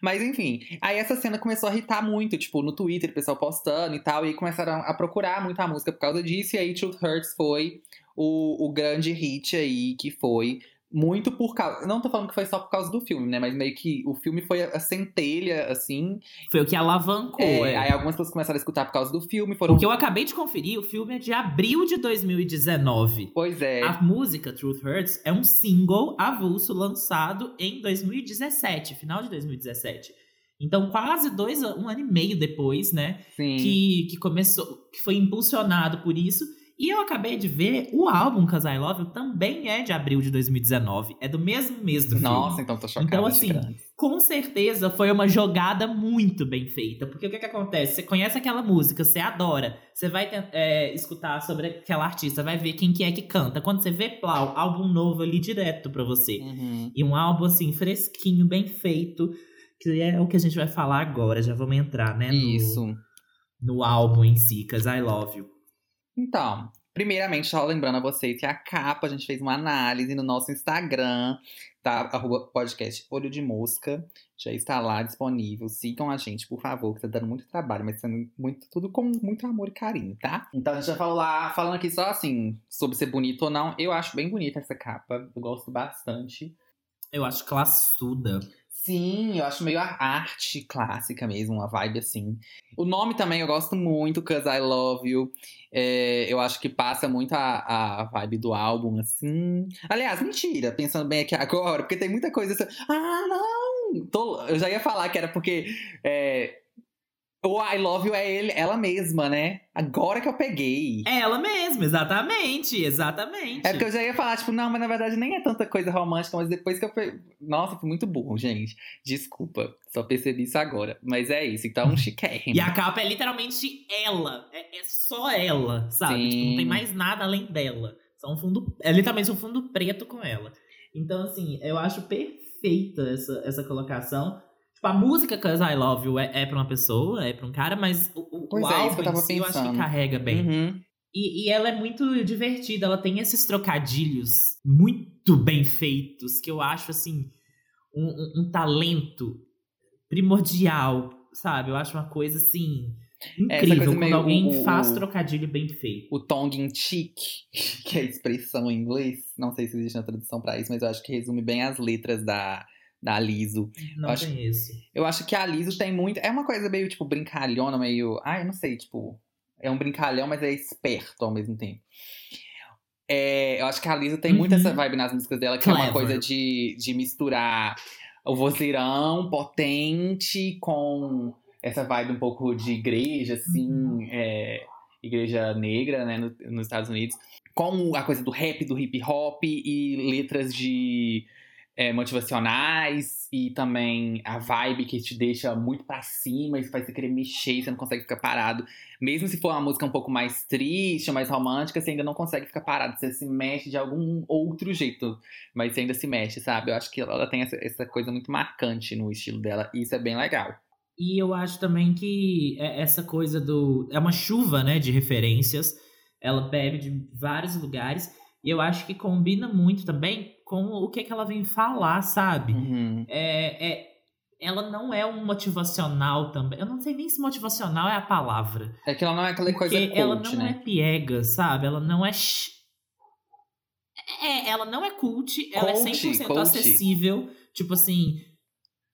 S2: Mas enfim, aí essa cena começou a irritar muito, tipo, no Twitter, o pessoal postando e tal, e começaram a procurar muito a música por causa disso, e aí Truth Hurts foi o, o grande hit aí, que foi muito por causa. Não tô falando que foi só por causa do filme, né? Mas meio que o filme foi a centelha, assim.
S3: Foi o que alavancou.
S2: É,
S3: é.
S2: Aí algumas pessoas começaram a escutar por causa do filme, foram.
S3: O que eu acabei de conferir, o filme é de abril de 2019.
S2: Pois é.
S3: A música Truth Hurts é um single avulso lançado em 2017, final de 2017. Então, quase dois, um ano e meio depois, né?
S2: Sim.
S3: Que, que começou, que foi impulsionado por isso. E eu acabei de ver, o álbum Cause I Love You também é de abril de 2019. É do mesmo mês do
S2: Nossa,
S3: filme.
S2: então tô chocada.
S3: Então, assim, com certeza foi uma jogada muito bem feita. Porque o que, que acontece? Você conhece aquela música, você adora. Você vai é, escutar sobre aquela artista, vai ver quem que é que canta. Quando você vê Plau, álbum novo ali direto pra você.
S2: Uhum.
S3: E um álbum assim, fresquinho, bem feito. Que é o que a gente vai falar agora. Já vamos entrar, né? No,
S2: Isso.
S3: No álbum em si, Cause I Love You.
S2: Então, primeiramente, só lembrando a vocês que a capa, a gente fez uma análise no nosso Instagram, tá? Arroba podcast Olho de Mosca. Já está lá disponível. Sigam a gente, por favor, que tá dando muito trabalho, mas sendo muito, tudo com muito amor e carinho, tá? Então a gente vai falar, falando aqui só assim, sobre ser bonito ou não. Eu acho bem bonita essa capa. Eu gosto bastante.
S3: Eu acho classuda.
S2: Sim, eu acho meio a arte clássica mesmo, uma vibe assim. O nome também eu gosto muito, Cause I Love You. É, eu acho que passa muito a, a vibe do álbum, assim. Aliás, mentira, pensando bem aqui agora, porque tem muita coisa assim. Ah, não! Tô- eu já ia falar que era porque. É, o I Love You é ele, ela mesma, né? Agora que eu peguei.
S3: É ela mesma, exatamente, exatamente.
S2: É porque eu já ia falar, tipo, não, mas na verdade nem é tanta coisa romântica, mas depois que eu. pe- Nossa, fui muito burro, gente. Desculpa, só percebi isso agora. Mas é isso, então um chiquérrimo.
S3: E a capa é literalmente ela. É, é só ela, sabe? Tipo, não tem mais nada além dela. Só um fundo. É literalmente um fundo preto com ela. Então, assim, eu acho perfeita essa, essa colocação. Tipo, a música Cause I Love You é, é pra uma pessoa, é pra um cara, mas o, o, o
S2: é,
S3: álbum
S2: eu
S3: si, eu acho que carrega bem.
S2: Uhum.
S3: E, e ela é muito divertida, ela tem esses trocadilhos muito bem feitos, que eu acho, assim, um, um- um talento primordial, sabe? Eu acho uma coisa, assim,
S2: Essa
S3: incrível quando alguém
S2: o- o-
S3: faz trocadilho bem feito.
S2: O tongue in cheek, que é a expressão em inglês. Não sei se existe uma tradução pra isso, mas eu acho que resume bem as letras da, da Liso.
S3: Não
S2: acho-
S3: conheço.
S2: Eu acho que a Liso tem muito. É uma coisa meio, tipo, brincalhona, meio. Ah, eu não sei, tipo. É um brincalhão, mas é esperto ao mesmo tempo. É, eu acho que a Liso tem muito
S3: Uhum.
S2: essa vibe nas músicas dela, que é uma
S3: Clever.
S2: coisa de, de misturar o vozeirão potente com essa vibe um pouco de igreja, assim,
S3: Uhum.
S2: é, igreja negra, né, no- nos Estados Unidos, com a coisa do rap, do hip hop e letras de é, motivacionais e também a vibe que te deixa muito pra cima e faz você querer mexer, você não consegue ficar parado. Mesmo se for uma música um pouco mais triste, mais romântica, você ainda não consegue ficar parado. Você se mexe de algum outro jeito, mas você ainda se mexe, sabe? Eu acho que ela tem essa, essa coisa muito marcante no estilo dela e isso é bem legal.
S3: E eu acho também que é- essa coisa do. É uma chuva, né, de referências. Ela bebe de vários lugares. E eu acho que combina muito também com o que, que ela vem falar, sabe?
S2: Uhum.
S3: É, é- ela não é um motivacional também. Eu não sei nem se motivacional é a palavra.
S2: É que ela não é aquela coisa
S3: ela
S2: cult,
S3: não
S2: né?
S3: é piega, sabe? Ela não é. É, ela não é cult, ela é
S2: Cult,
S3: 100%
S2: cult.
S3: acessível. Tipo assim.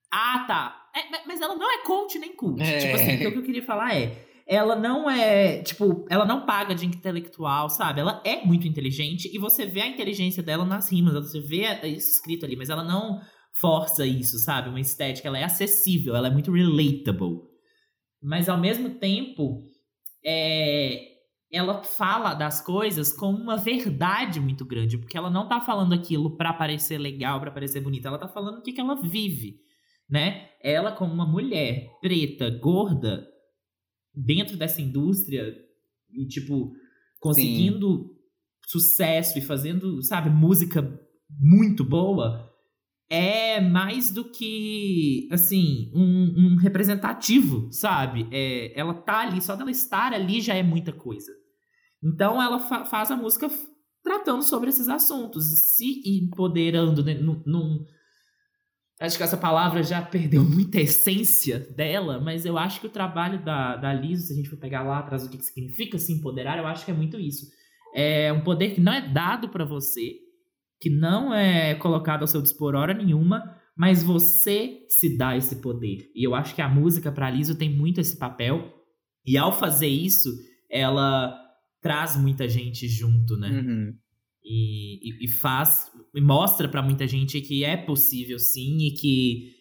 S3: Ah, tá. É, ma- mas ela não é coach nem cult.
S2: É.
S3: Tipo assim, o que eu queria falar é. Ela não é, tipo, ela não paga de intelectual, sabe? Ela é muito inteligente e você vê a inteligência dela nas rimas, você vê isso escrito ali, mas ela não força isso, sabe? Uma estética, ela é acessível, ela é muito relatable. Mas ao mesmo tempo, é, ela fala das coisas com uma verdade muito grande, porque ela não tá falando aquilo pra parecer legal, pra parecer bonita, ela tá falando o que, que ela vive, né? Ela como uma mulher preta, gorda, dentro dessa indústria e tipo conseguindo sucesso e fazendo, sabe, música muito boa, é mais do que, assim, um, um representativo, sabe? É, ela tá ali, só dela estar ali já é muita coisa. Então ela fa- faz a música tratando sobre esses assuntos, e se empoderando né, num- Acho que essa palavra já perdeu muita essência dela, mas eu acho que o trabalho da, da Liso, se a gente for pegar lá atrás o que, que significa se empoderar, eu acho que é muito isso. É um poder que não é dado pra você, que não é colocado ao seu dispor hora nenhuma, mas você se dá esse poder. E eu acho que a música pra Liso tem muito esse papel. E ao fazer isso, ela traz muita gente junto, né?
S2: Uhum.
S3: E, e, e faz, e mostra pra muita gente que é possível sim e que.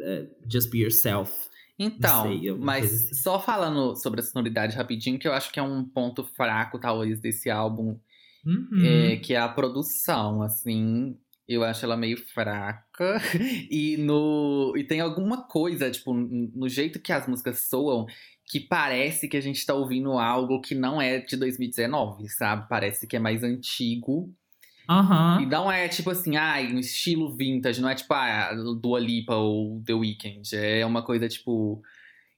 S3: eh, just be yourself.
S2: Então,
S3: sei,
S2: mas
S3: assim.
S2: só falando sobre a sonoridade rapidinho, que eu acho que é um ponto fraco, talvez, desse álbum,
S3: Uhum.
S2: é, que é a produção, assim. Eu acho ela meio fraca. E no e tem alguma coisa, tipo, no jeito que as músicas soam, que parece que a gente tá ouvindo algo que não é de 2019, sabe? Parece que é mais antigo.
S3: Aham.
S2: E não é tipo assim, ai, um estilo vintage, não é tipo a Dua Lipa ou The Weeknd. É uma coisa tipo.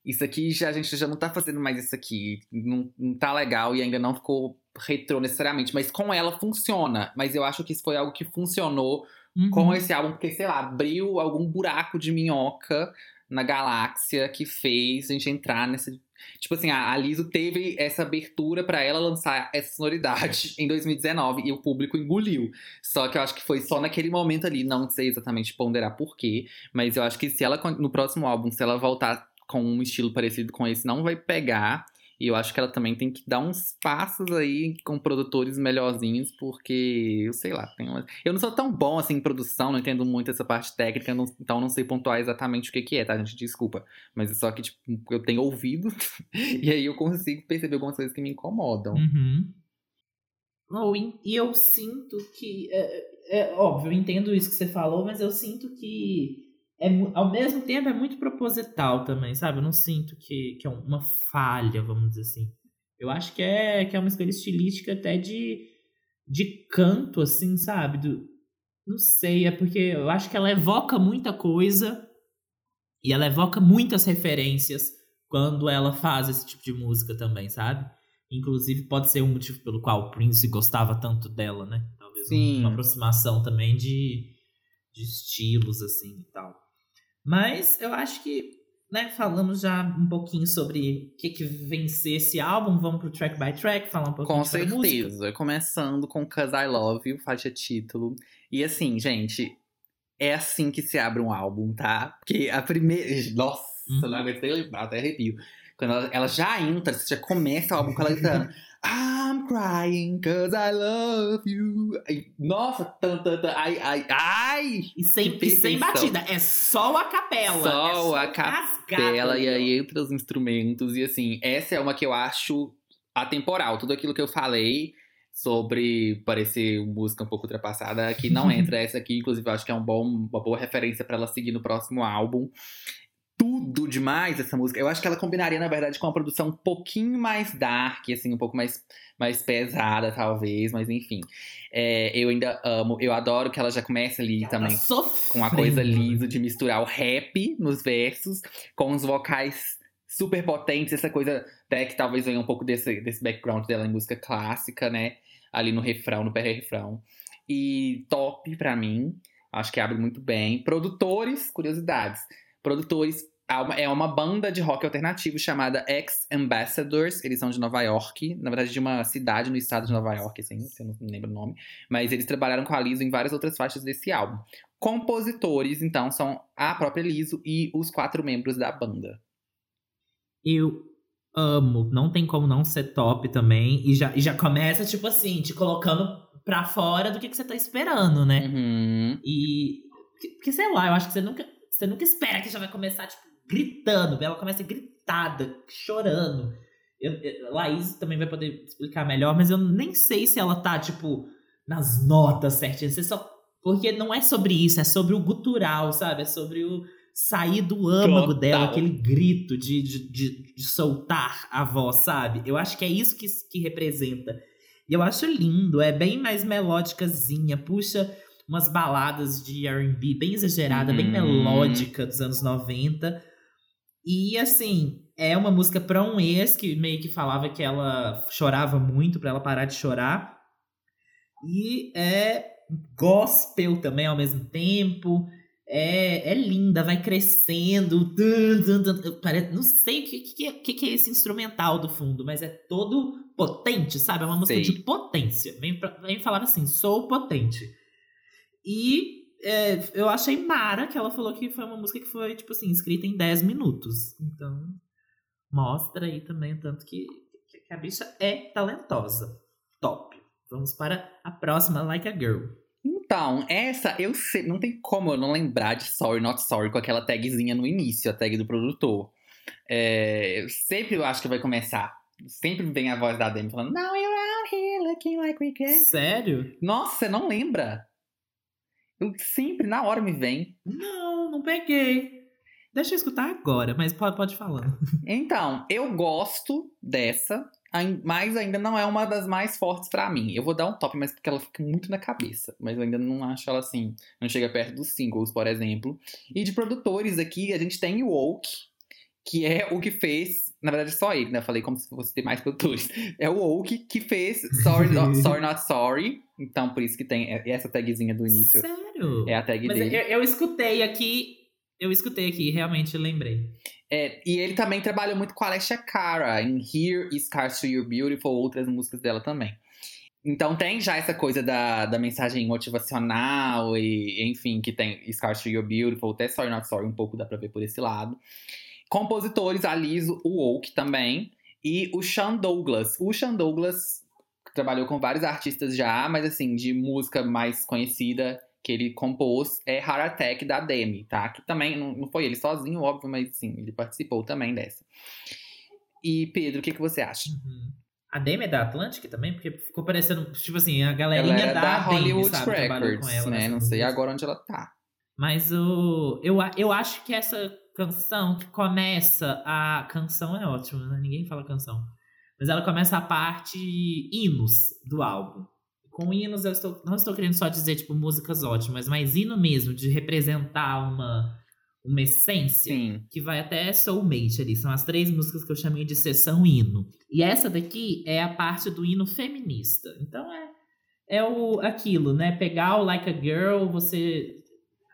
S2: Isso aqui já a gente já não tá fazendo mais isso aqui. Não, não tá legal e ainda não ficou retrô necessariamente. Mas com ela funciona. Mas eu acho que isso foi algo que funcionou
S3: Uhum.
S2: com esse álbum, porque, sei lá, abriu algum buraco de minhoca na galáxia que fez a gente entrar nessa. Tipo assim, a a Liso teve essa abertura pra ela lançar essa sonoridade em 2019 e o público engoliu. Só que eu acho que foi só naquele momento ali, não sei exatamente ponderar por quê, mas eu acho que se ela no próximo álbum, se ela voltar com um estilo parecido com esse, não vai pegar. E eu acho que ela também tem que dar uns passos aí com produtores melhorzinhos, porque, eu sei lá, tem uma... eu não sou tão bom assim em produção, não entendo muito essa parte técnica, não- então não sei pontuar exatamente o que, que é, tá, gente? Desculpa. Mas é só que, tipo, eu tenho ouvido, e aí eu consigo perceber algumas coisas que me incomodam.
S3: Uhum. E eu sinto que. É, é óbvio, eu entendo isso que você falou, mas eu sinto que. É, ao mesmo tempo é muito proposital também, sabe? Eu não sinto que, que é uma falha, vamos dizer assim. Eu acho que é, que é uma escolha estilística até de, de canto, assim, sabe? Do, não sei, é porque eu acho que ela evoca muita coisa e ela evoca muitas referências quando ela faz esse tipo de música também, sabe? Inclusive, pode ser um motivo pelo qual o Prince gostava tanto dela, né? Talvez
S2: Sim.
S3: uma aproximação também de, de estilos, assim, e tal. Mas eu acho que, né, falamos já um pouquinho sobre o que, que vem ser esse álbum. Vamos pro track by track, falar um pouquinho
S2: Com certeza. Começando com Cause I Love You, faixa título. E assim, gente, é assim que se abre um álbum, tá? Porque a primeira. Nossa,
S3: Uhum.
S2: não aguentei lembrar, até arrepio. Quando ela, ela já entra, você já começa o álbum com ela gritando. I'm crying cause I love you. Nossa, tan, tan, tan, ai, ai, ai!
S3: E sem, e sem batida, é só a capela.
S2: Só
S3: é
S2: a
S3: rasgado
S2: Bela, e aí entra os instrumentos. E assim, essa é uma que eu acho atemporal. Tudo aquilo que eu falei sobre parecer música um pouco ultrapassada, que não entra essa aqui. Inclusive, eu acho que é um bom, uma boa referência pra ela seguir no próximo álbum. Tudo demais essa música. Eu acho que ela combinaria, na verdade, com uma produção um pouquinho mais dark, assim, um pouco mais, mais pesada, talvez, mas enfim. É, eu ainda amo, eu adoro que ela já começa ali
S3: Ela
S2: também
S3: tá sofrendo.
S2: com a coisa lisa de misturar o rap nos versos com os vocais super potentes, essa coisa até que talvez venha um pouco desse, desse background dela em música clássica, né? Ali no refrão, no pré-refrão. E top pra mim, acho que abre muito bem. Produtores, curiosidades. Produtores, é uma banda de rock alternativo chamada Ex Ambassadors. Eles são de Nova York, na verdade de uma cidade no estado de Nova York, assim, eu não lembro o nome. Mas eles trabalharam com a Lizzo em várias outras faixas desse álbum. Compositores, então, são a própria Liso e os quatro membros da banda.
S3: Eu amo. Não tem como não ser top também. E já, e já começa, tipo assim, te colocando pra fora do que, que você tá esperando, né?
S2: Uhum.
S3: E. Porque, sei lá, eu acho que você nunca, você nunca espera que já vai começar, tipo, gritando. Ela começa gritada, chorando. Eu, eu- Laís também vai poder explicar melhor, mas eu nem sei se ela tá, tipo, nas notas certinhas. Você só. Porque não é sobre isso, é sobre o gutural, sabe? É sobre o sair do âmago
S2: Total.
S3: dela, aquele grito de, de, de, de soltar a voz, sabe? Eu acho que é isso que, que representa. E eu acho lindo, é bem mais melódicazinha, puxa umas baladas de R&B bem exagerada, bem
S2: Uhum.
S3: melódica dos anos 90. E assim, é uma música pra um ex que meio que falava que ela chorava muito pra ela parar de chorar. E é gospel também ao mesmo tempo. É, é linda, vai crescendo. Tum, tum, tum. Pare- Não sei o que, que, que, que é esse instrumental do fundo, mas é todo potente, sabe? É uma música
S2: Sei.
S3: de potência. Vem, vem falar assim, sou potente. E é, eu achei mara que ela falou que foi uma música que foi, tipo assim, escrita em 10 minutos. Então, mostra aí também o tanto que, que a bicha é talentosa. Top. Vamos para a próxima, Like a Girl.
S2: Então, essa eu sei, não tem como eu não lembrar de Sorry Not Sorry com aquela tagzinha no início, a tag do produtor. É, eu sempre eu acho que vai começar. Sempre vem a voz da Demi falando, Now you're out here looking like we can.
S3: Sério?
S2: Nossa, você não lembra? Eu sempre, na hora, me vem.
S3: Não, não peguei. Deixa eu escutar agora, mas pode, pode falar.
S2: Então, eu gosto dessa, mas ainda não é uma das mais fortes pra mim. Eu vou dar um top, mas porque ela fica muito na cabeça. Mas eu ainda não acho ela assim. Não chega perto dos singles, por exemplo. E de produtores aqui, a gente tem o Oak, que é o que fez. Na verdade, só ele, né? Eu falei como se fosse ter mais produtores. É o Oak que fez Sorry, Not, Sorry Not Sorry. Então, por isso que tem essa tagzinha do início.
S3: Sério?
S2: É a tag
S3: Mas
S2: dele.
S3: eu, eu escutei aqui, eu escutei aqui, realmente lembrei.
S2: É, e ele também trabalhou muito com a Alessia Cara em Here Is Scars to You Beautiful, outras músicas dela também. Então tem já essa coisa da, da mensagem motivacional e, enfim, que tem Scars to You Beautiful, até Sorry Not Sorry, um pouco dá pra ver por esse lado. Compositores, a Liso, o Oak também, e o Sean Douglas. O Sean Douglas trabalhou com vários artistas já, mas assim, de música mais conhecida que ele compôs é Heart Attack da Demi, tá? Que também não, não foi ele sozinho, óbvio, mas sim, ele participou também dessa. E Pedro, o que, que você acha?
S3: Uhum. A Demi é da Atlantic também? Porque ficou parecendo, tipo assim, a galerinha
S2: Ela
S3: da,
S2: da
S3: Demi,
S2: Hollywood
S3: sabe? Trabalhou
S2: Records,
S3: com ela
S2: né? Não sei agora onde ela tá.
S3: Mas o, eu, eu acho que essa canção que começa a. Canção é ótima, né? Ninguém fala canção. Mas ela começa a parte hinos do álbum. Com hinos, eu estou, não estou querendo só dizer, tipo, músicas ótimas, mas hino mesmo, de representar uma, uma essência
S2: Sim.
S3: que vai até Soulmate ali. São as três músicas que eu chamei de sessão hino. E essa daqui é a parte do hino feminista. Então é, é o, aquilo, né? Pegar o Like a Girl, você.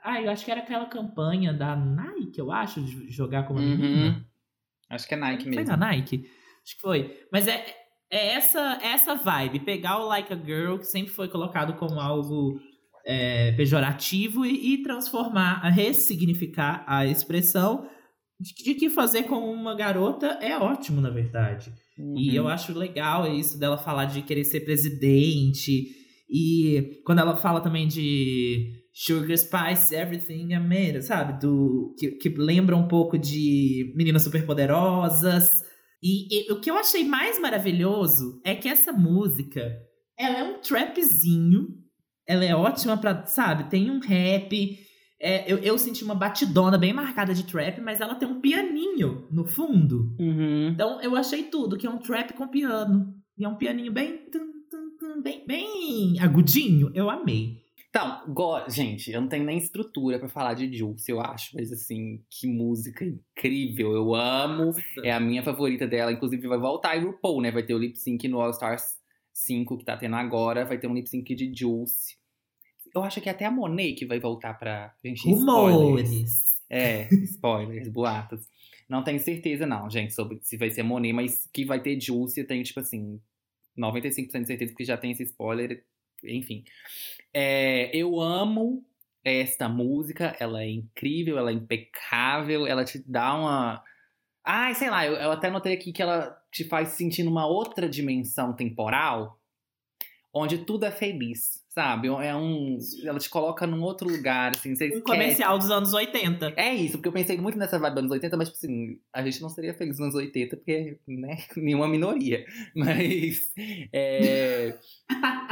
S3: Ah, eu acho que era aquela campanha da Nike, eu acho, de jogar como
S2: Uhum.
S3: menina.
S2: Acho que é Nike
S3: Foi
S2: mesmo.
S3: da Nike? Acho que foi. Mas é, é essa, essa vibe. Pegar o Like a Girl, que sempre foi colocado como algo é, pejorativo, e, e transformar, a ressignificar a expressão de, que fazer com uma garota é ótimo, na verdade. E
S2: Uhum.
S3: eu acho legal isso dela falar de querer ser presidente. E quando ela fala também de Sugar Spice, Everything I Made, sabe? Do, que, que lembra um pouco de Meninas Superpoderosas. E, e o que eu achei mais maravilhoso é que essa música, ela é um trapzinho. Ela é ótima pra, sabe? Tem um rap. É, eu, eu senti uma batidona bem marcada de trap, mas ela tem um pianinho no fundo.
S2: Uhum.
S3: Então eu achei tudo, que é um trap com piano. E é um pianinho bem. bem, bem agudinho. Eu amei.
S2: Então, go- gente, eu não tenho nem estrutura pra falar de Juice, eu acho. Mas assim, que música incrível. Eu amo. É a minha favorita dela. Inclusive, vai voltar em RuPaul, né? Vai ter o lip sync no All Stars 5 que tá tendo agora. Vai ter um lip sync de Juice. Eu acho que é até a Monet que vai voltar pra gente.
S3: Rumores.
S2: É, spoilers, boatos. Não tenho certeza, não, gente, sobre se vai ser Monet, mas que vai ter Juice, eu tenho, tipo assim, 95% de certeza, porque já tem esse spoiler, enfim. É, eu amo esta música, ela é incrível, ela é impecável, ela te dá uma. Ai, sei lá, eu, eu até notei aqui que ela te faz sentir numa outra dimensão temporal, onde tudo é feliz, sabe? É um. Ela te coloca num outro lugar, assim, você
S3: Um comercial dos anos 80.
S2: É isso, porque eu pensei muito nessa vibe dos anos 80, mas, tipo assim, a gente não seria feliz nos anos 80, porque, né, nenhuma minoria. Mas, é,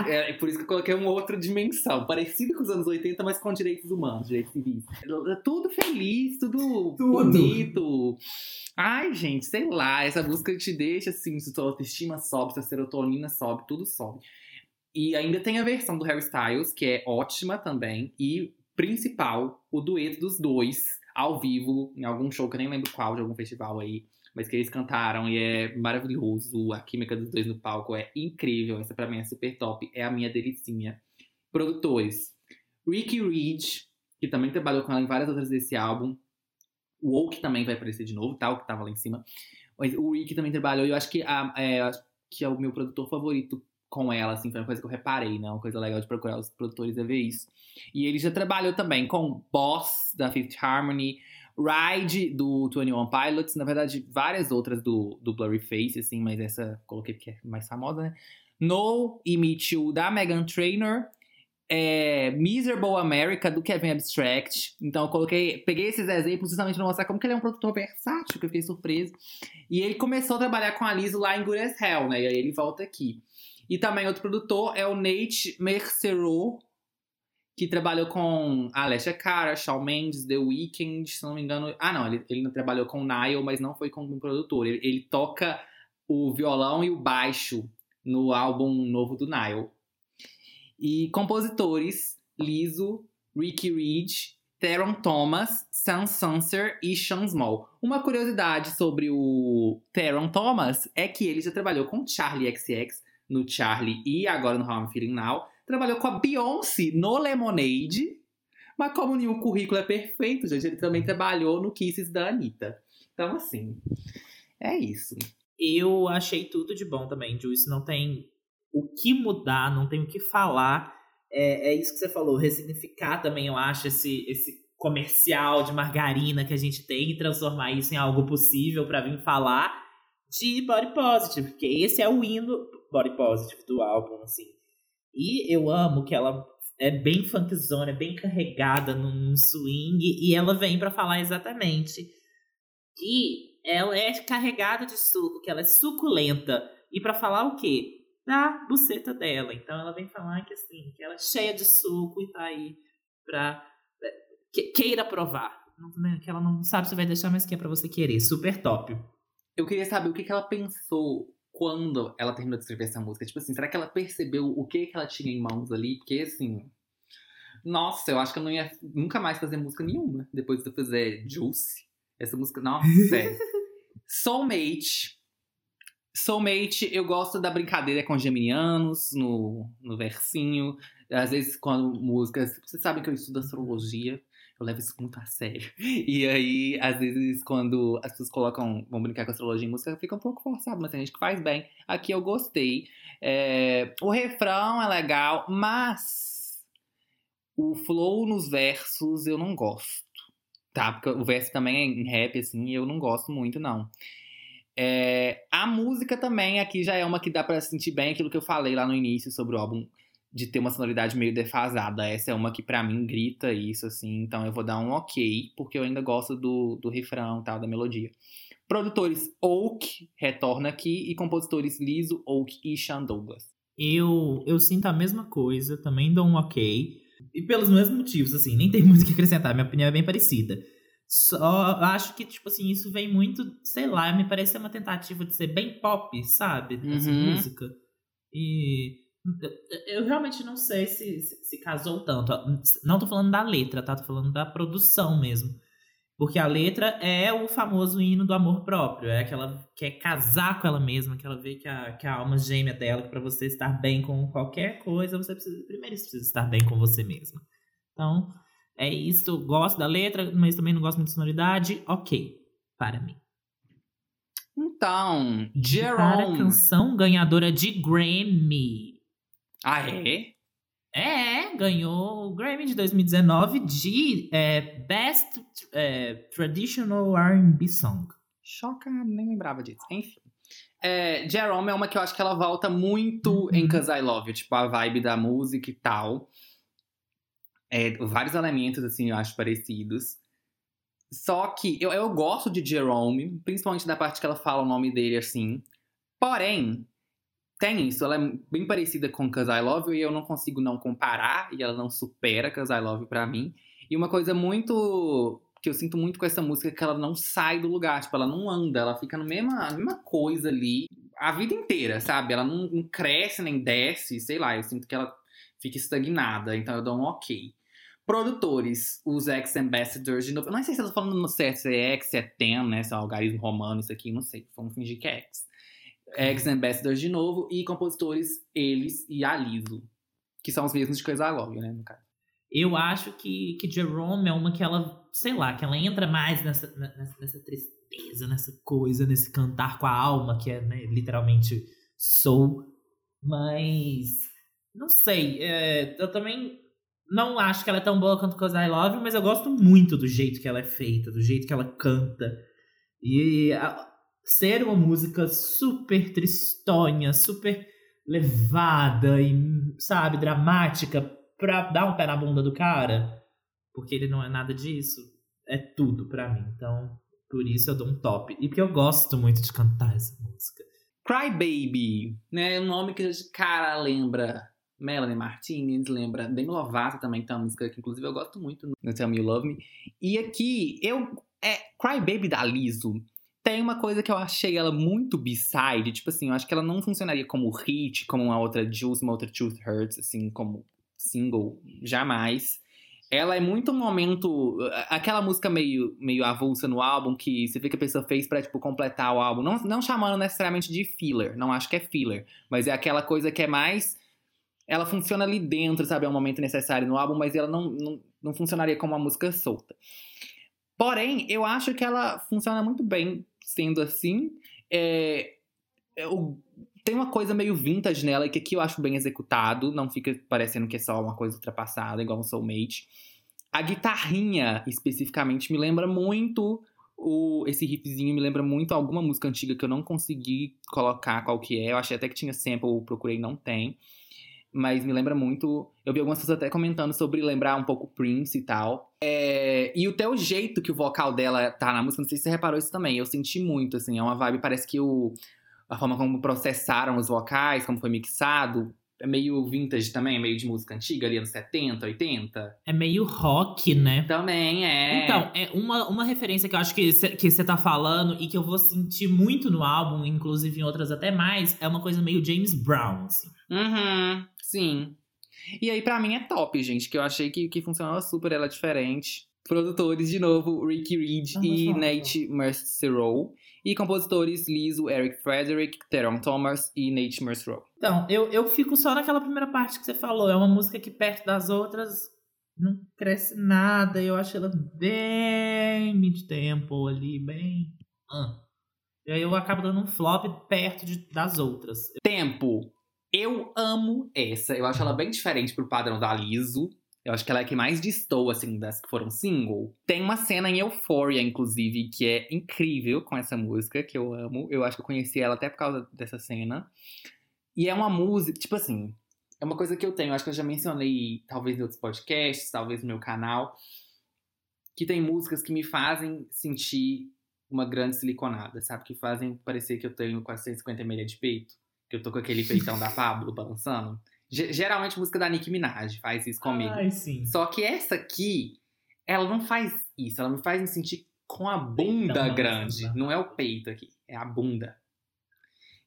S2: é por isso que eu coloquei uma outra dimensão, parecida com os anos 80, mas com direitos humanos, direitos civis. Tudo feliz, tudo,
S3: Tudo.
S2: bonito. Ai, gente, sei lá, essa música te deixa, assim, se sua autoestima sobe, se a serotonina sobe, tudo sobe. E ainda tem a versão do Harry Styles, que é ótima também, e principal, o dueto dos dois, ao vivo, em algum show que eu nem lembro qual, de algum festival aí, mas que eles cantaram e é maravilhoso. A química dos dois no palco é incrível. Essa pra mim é super top, é a minha delicinha. Produtores: Ricky Reed, que também trabalhou com ela em várias outras desse álbum. O Oak também vai aparecer de novo, tá? O que tava lá em cima. Mas o Ricky também trabalhou e eu acho que, a, é, que é o meu produtor favorito com ela, assim, foi uma coisa que eu reparei, né? Uma coisa legal de procurar os produtores é ver isso. E ele já trabalhou também com Boss, da Fifth Harmony, Ride, do 21 Pilots, na verdade, várias outras do, do Blurry Face, assim, mas essa coloquei porque é mais famosa, né? No e Me Too, da Megan Trainor, é, Miserable America, do Kevin Abstract. Então, eu coloquei, peguei esses exemplos justamente pra mostrar como que ele é um produtor versátil, que eu fiquei surpreso. E ele começou a trabalhar com a Liso lá em Good as Hell, né? E aí ele volta aqui. E também outro produtor é o Nate Mercerot, que trabalhou com Alessia Cara, Shawn Mendes, The Weeknd, se não me engano. Ah, não, ele, ele não trabalhou com Nile, mas não foi como produtor. Ele, ele toca o violão e o baixo no álbum novo do Nile. E compositores: Liso, Ricky Reed, Theron Thomas, Sam Sanser e Sean Small. Uma curiosidade sobre o Theron Thomas é que ele já trabalhou com Charlie XX no Charlie e agora no How I'm Feeling Now. Trabalhou com a Beyoncé no Lemonade. Mas como nenhum currículo é perfeito, gente, ele também trabalhou no Kisses da Anitta. Então, assim, é isso.
S3: Eu achei tudo de bom também, Juice. Não tem o que mudar, não tem o que falar. É, é isso que você falou, ressignificar também, eu acho, esse, esse comercial de margarina que a gente tem e transformar isso em algo possível para vir falar de body positive, porque esse é o hino body positive do álbum, assim. E eu amo que ela é bem funkzona, é bem carregada num swing, e ela vem para falar exatamente que ela é carregada de suco, que ela é suculenta. E para falar o quê? Da buceta dela. Então ela vem falar que assim, que ela é cheia de suco e tá aí pra é, que, queira provar. Né, que ela não sabe se vai deixar, mas que é pra você querer. Super top.
S2: Eu queria saber o que, que ela pensou quando ela terminou de escrever essa música. Tipo assim, será que ela percebeu o que, que ela tinha em mãos ali? Porque assim. Nossa, eu acho que eu não ia nunca mais fazer música nenhuma depois de eu fazer Juice. Essa música, nossa, sério. Soulmate. Soulmate, eu gosto da brincadeira com geminianos no, no versinho. Às vezes, quando músicas. Vocês sabem que eu estudo astrologia. Eu levo isso muito a sério. E aí, às vezes, quando as pessoas colocam, vão brincar com astrologia em música, fica um pouco forçado, mas tem gente que faz bem. Aqui eu gostei. É, o refrão é legal, mas o flow nos versos eu não gosto. Tá, porque o verso também é em rap, assim, e eu não gosto muito, não. É, a música também aqui já é uma que dá para sentir bem aquilo que eu falei lá no início sobre o álbum de ter uma sonoridade meio defasada. Essa é uma que para mim grita isso, assim, então eu vou dar um ok, porque eu ainda gosto do, do refrão tal, da melodia. Produtores Oak retorna aqui e compositores Liso, Oak e Sean Douglas.
S3: Eu, eu sinto a mesma coisa, também dou um ok. E pelos mesmos motivos, assim, nem tem muito o que acrescentar, minha opinião é bem parecida. Só acho que, tipo assim, isso vem muito, sei lá, me parece uma tentativa de ser bem pop, sabe? Essa uhum. música. E eu realmente não sei se, se, se, casou tanto. Não tô falando da letra, tá? Tô falando da produção mesmo. Porque a letra é o famoso hino do amor próprio. É que ela quer casar com ela mesma, que ela vê que a, que a alma gêmea dela, que pra você estar bem com qualquer coisa, você precisa. Primeiro você precisa estar bem com você mesma. Então, é isso. Gosto da letra, mas também não gosto muito de sonoridade. Ok, para mim.
S2: Então, Jerome.
S3: Para canção ganhadora de Grammy.
S2: Ah, é?
S3: É, ganhou o Grammy de 2019 de é, Best é, Traditional R&B Song.
S2: Chocado, nem lembrava disso. Enfim. É, Jerome é uma que eu acho que ela volta muito uhum. em Cause I Love You, tipo, a vibe da música e tal. É, vários elementos, assim, eu acho parecidos. Só que eu, eu gosto de Jerome, principalmente da parte que ela fala o nome dele, assim. Porém, tem isso, ela é bem parecida com Cause I Love You e eu não consigo não comparar, e ela não supera Cause I Love You pra mim. E uma coisa muito que eu sinto muito com essa música é que ela não sai do lugar, tipo, ela não anda, ela fica na mesma, mesma coisa ali a vida inteira, sabe? Ela não, não cresce nem desce, sei lá, eu sinto que ela fica estagnada, então eu dou um ok. Produtores, os ex-ambassadors de novo. Eu não sei se eu tô falando no certo, se é X, se é TEM, né? Se é um algarismo romano, isso aqui, não sei. Vamos fingir que é X. Ex-ambassadors de novo e compositores, eles e Aliso. Que são os mesmos de Coisa Love, né, no caso.
S3: Eu acho que, que Jerome é uma que ela, sei lá, que ela entra mais nessa, nessa, nessa tristeza, nessa coisa, nesse cantar com a alma, que é né, literalmente soul. Mas, não sei, é, eu também não acho que ela é tão boa quanto Cause I Love, mas eu gosto muito do jeito que ela é feita, do jeito que ela canta. E a, ser uma música super tristonha, super levada e, sabe, dramática pra dar um pé na bunda do cara, porque ele não é nada disso, é tudo pra mim. Então, por isso eu dou um top. E porque eu gosto muito de cantar essa música.
S2: Cry Baby, né? É um nome que a cara lembra Melanie Martinez, lembra Demi Lovato também, que tem uma música que inclusive eu gosto muito no Tell Me You Love Me. E aqui, eu... É Cry Baby da Liso. Tem uma coisa que eu achei ela muito b-side, tipo assim, eu acho que ela não funcionaria como hit, como uma outra Juice, uma outra Truth Hurts, assim, como single, jamais. Ela é muito um momento. Aquela música meio, meio avulsa no álbum que você vê que a pessoa fez pra, tipo, completar o álbum. Não, não chamando necessariamente de filler, não acho que é filler. Mas é aquela coisa que é mais. Ela funciona ali dentro, sabe? É um momento necessário no álbum, mas ela não, não, não funcionaria como uma música solta. Porém, eu acho que ela funciona muito bem sendo assim. É, o, tem uma coisa meio vintage nela, que aqui eu acho bem executado, não fica parecendo que é só uma coisa ultrapassada, igual um Soulmate. A guitarrinha, especificamente, me lembra muito o, esse riffzinho me lembra muito alguma música antiga que eu não consegui colocar qual que é. Eu achei até que tinha sample, procurei, não tem. Mas me lembra muito. Eu vi algumas pessoas até comentando sobre lembrar um pouco Prince e tal. É, e até o jeito que o vocal dela tá na música, não sei se você reparou isso também. Eu senti muito, assim. É uma vibe, parece que o, a forma como processaram os vocais, como foi mixado, é meio vintage também, é meio de música antiga, ali anos 70, 80.
S3: É meio rock, né?
S2: Também é.
S3: Então, é uma, uma referência que eu acho que você tá falando e que eu vou sentir muito no álbum, inclusive em outras até mais, é uma coisa meio James Brown, assim.
S2: Uhum, sim. E aí, para mim, é top, gente, que eu achei que, que funcionava super, ela é diferente. Produtores, de novo, Ricky Reed e Nate Mercereau. E compositores Liso, Eric Frederick, Teron Thomas e Nate Mercereau.
S3: Então, eu, eu fico só naquela primeira parte que você falou. É uma música que perto das outras não cresce nada. Eu acho ela bem mid-tempo ali, bem... Ah. E aí eu acabo dando um flop perto de, das outras.
S2: Tempo. Eu amo essa. Eu acho ela bem diferente pro padrão da Liso. Eu acho que ela é a que mais distou, assim, das que foram single. Tem uma cena em Euphoria, inclusive, que é incrível com essa música, que eu amo. Eu acho que eu conheci ela até por causa dessa cena. E é uma música, tipo assim, é uma coisa que eu tenho, acho que eu já mencionei, talvez em outros podcasts, talvez no meu canal, que tem músicas que me fazem sentir uma grande siliconada, sabe? Que fazem parecer que eu tenho 450 ml de peito, que eu tô com aquele peitão da Pablo balançando. Geralmente música da Nicki Minaj faz isso comigo.
S3: Ai, sim.
S2: Só que essa aqui, ela não faz isso. Ela me faz me sentir com a bunda grande. Não é o peito aqui, é a bunda.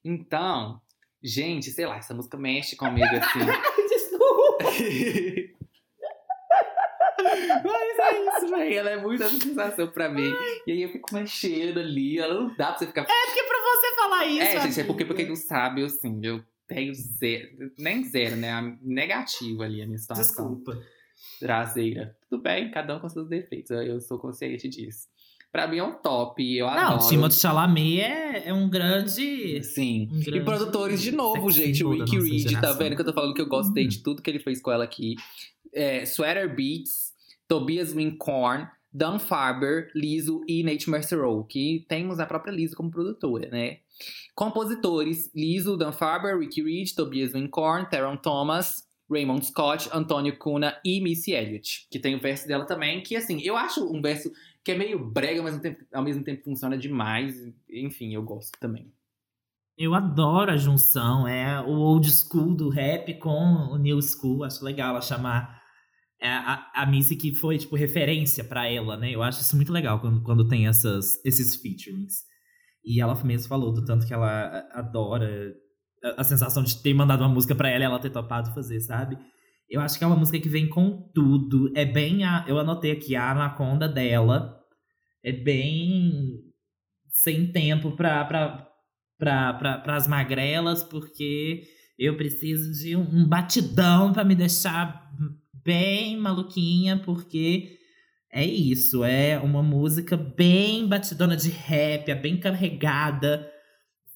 S2: Então, gente, sei lá, essa música mexe comigo assim.
S3: Desculpa!
S2: Mas é isso, velho. Ela é muita sensação pra mim. E aí eu fico mexendo ali. Ela não dá pra você ficar.
S3: É porque pra você falar isso.
S2: É, gente, é porque, porque não sabe, eu assim, eu tenho zero, nem zero, né? Negativo ali a minha situação.
S3: Desculpa.
S2: Traseira. Tudo bem, cada um com seus defeitos. Eu sou consciente disso. Pra mim é um top, eu
S3: Não,
S2: adoro.
S3: Timothée Chalamet é, é um grande...
S2: Sim.
S3: Um
S2: e
S3: grande
S2: produtores de novo, gente. O Ricky Reed, tá vendo que eu tô falando que eu gostei
S3: Uhum.
S2: de tudo que ele fez com ela aqui. É, Sweater Beats, Tobias Wincorn, Dan Farber, Liso e Nate Mercereau, que temos a própria Liso como produtora, né? Compositores: Liso, Dan Farber, Ricky Reed, Tobias Wincorn, Teron Thomas, Raymond Scott, Antônio Cuna e Missy Elliott. Que tem o verso dela também, que assim, eu acho um verso que é meio brega, mas ao mesmo tempo, ao mesmo tempo funciona demais. Enfim, eu gosto também.
S3: Eu adoro a junção, é o old school do rap com o new school. Acho legal ela chamar é, a, a Missy que foi, tipo, referência pra ela, né? Eu acho isso muito legal quando, quando tem essas, esses featurings. E ela mesmo falou do tanto que ela adora a, a sensação de ter mandado uma música pra ela e ela ter topado fazer, sabe? Eu acho que é uma música que vem com tudo. É bem a. Eu anotei aqui a anaconda dela. É bem sem tempo pra, pra, pra, pra, pras magrelas, porque eu preciso de um, batidão pra me deixar bem maluquinha, porque é isso. É uma música bem batidona de rap, é bem carregada.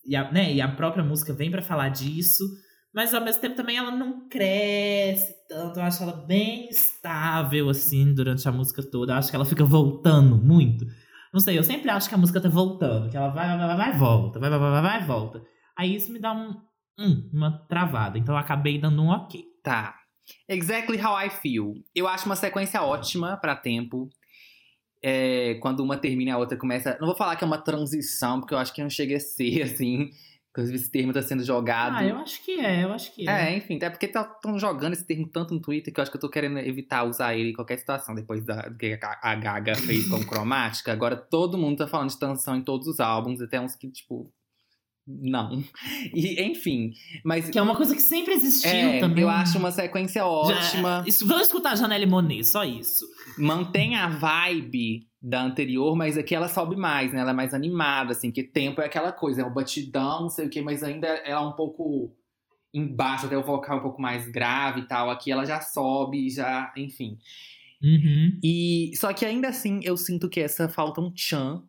S3: E a, né, e a própria música vem pra falar disso. Mas ao mesmo tempo também ela não cresce tanto. Eu acho ela bem estável, assim, durante a música toda. Eu acho que ela fica voltando muito. Não sei, eu sempre acho que a música tá voltando. Que ela vai, vai, vai, vai, volta. Vai, vai, vai, vai, vai, volta. Aí isso me dá um, hum, uma travada. Então eu acabei dando um ok.
S2: Tá. Exactly How I Feel. Eu acho uma sequência ótima pra tempo. É, quando uma termina e a outra começa. Não vou falar que é uma transição, porque eu acho que não chega a ser assim. Inclusive, esse termo tá sendo jogado.
S3: Ah, eu acho que é, eu acho que é.
S2: É, enfim, até porque estão jogando esse termo tanto no Twitter que eu acho que eu tô querendo evitar usar ele em qualquer situação, depois da, do que a a Gaga fez com cromática. Agora todo mundo tá falando de transição em todos os álbuns, até uns que, tipo. Não. E, enfim. Mas.
S3: Que é uma coisa que sempre existiu
S2: é,
S3: também.
S2: eu acho uma sequência ótima.
S3: Já- isso, vamos escutar a Janelle Monet, só isso.
S2: Mantém a vibe da anterior, mas aqui ela sobe mais, né? Ela é mais animada, assim, que tempo é aquela coisa, é um batidão, não sei o quê, mas ainda ela é um pouco embaixo, até o vocal um pouco mais grave e tal. Aqui ela já sobe, já, enfim.
S3: Uhum.
S2: E só que ainda assim eu sinto que essa falta um tchan.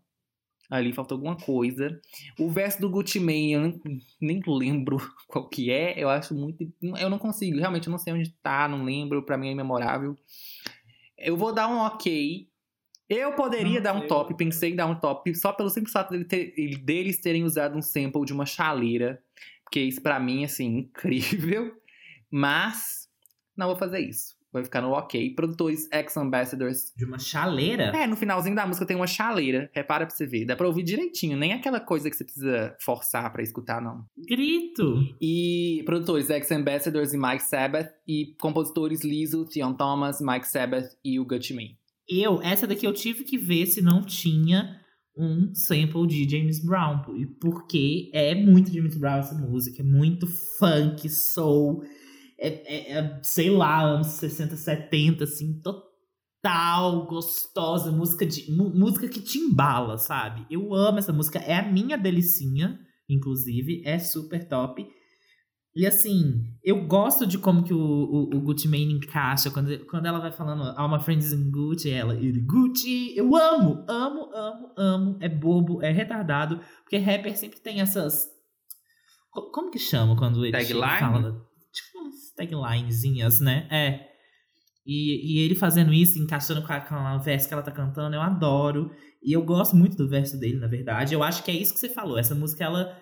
S2: Ali falta alguma coisa. O verso do Gucci Mane, eu nem, nem lembro qual que é. Eu acho muito. Eu não consigo, realmente eu não sei onde tá, não lembro. Pra mim é imemorável. Eu vou dar um ok. Eu poderia
S3: Não,
S2: dar um
S3: eu-
S2: top, pensei em dar um top, só pelo simples fato dele ter- ele- deles terem usado um sample de uma chaleira. Porque isso pra mim, assim, incrível. Mas não vou fazer isso. Vai ficar no ok. Produtores ex-ambassadors.
S3: De uma chaleira?
S2: É, no finalzinho da música tem uma chaleira. Repara pra você ver. Dá pra ouvir direitinho. Nem aquela coisa que você precisa forçar pra escutar, não.
S3: Grito.
S2: E produtores ex-ambassadors e Mike Sabbath. E compositores Lizzo, Theon Thomas, Mike Sabbath e o Gucci Mane.
S3: Eu, essa daqui eu tive que ver se não tinha um sample de James Brown. E Porque é muito James Brown essa música. É muito funk, soul. É, é- é, sei lá, anos 60, 70, assim, total gostosa. Música, de, música que te embala, sabe? Eu amo essa música. É a minha delicinha, inclusive. É super top. E assim, eu gosto de como que o, o, o Gucci Mane encaixa. Quando, quando ela vai falando All my friends in Gucci, ela, ele, Gucci, eu amo, amo, amo, amo. É bobo, é retardado. Porque rapper sempre tem essas. co- Como que chama quando ele
S2: Tagline?
S3: fala? Taglinezinhas, né? É. E, e ele fazendo isso, encaixando com a, a verso que ela tá cantando, eu adoro. E eu gosto muito do verso dele, na verdade. Eu acho que é isso que você falou. Essa música, ela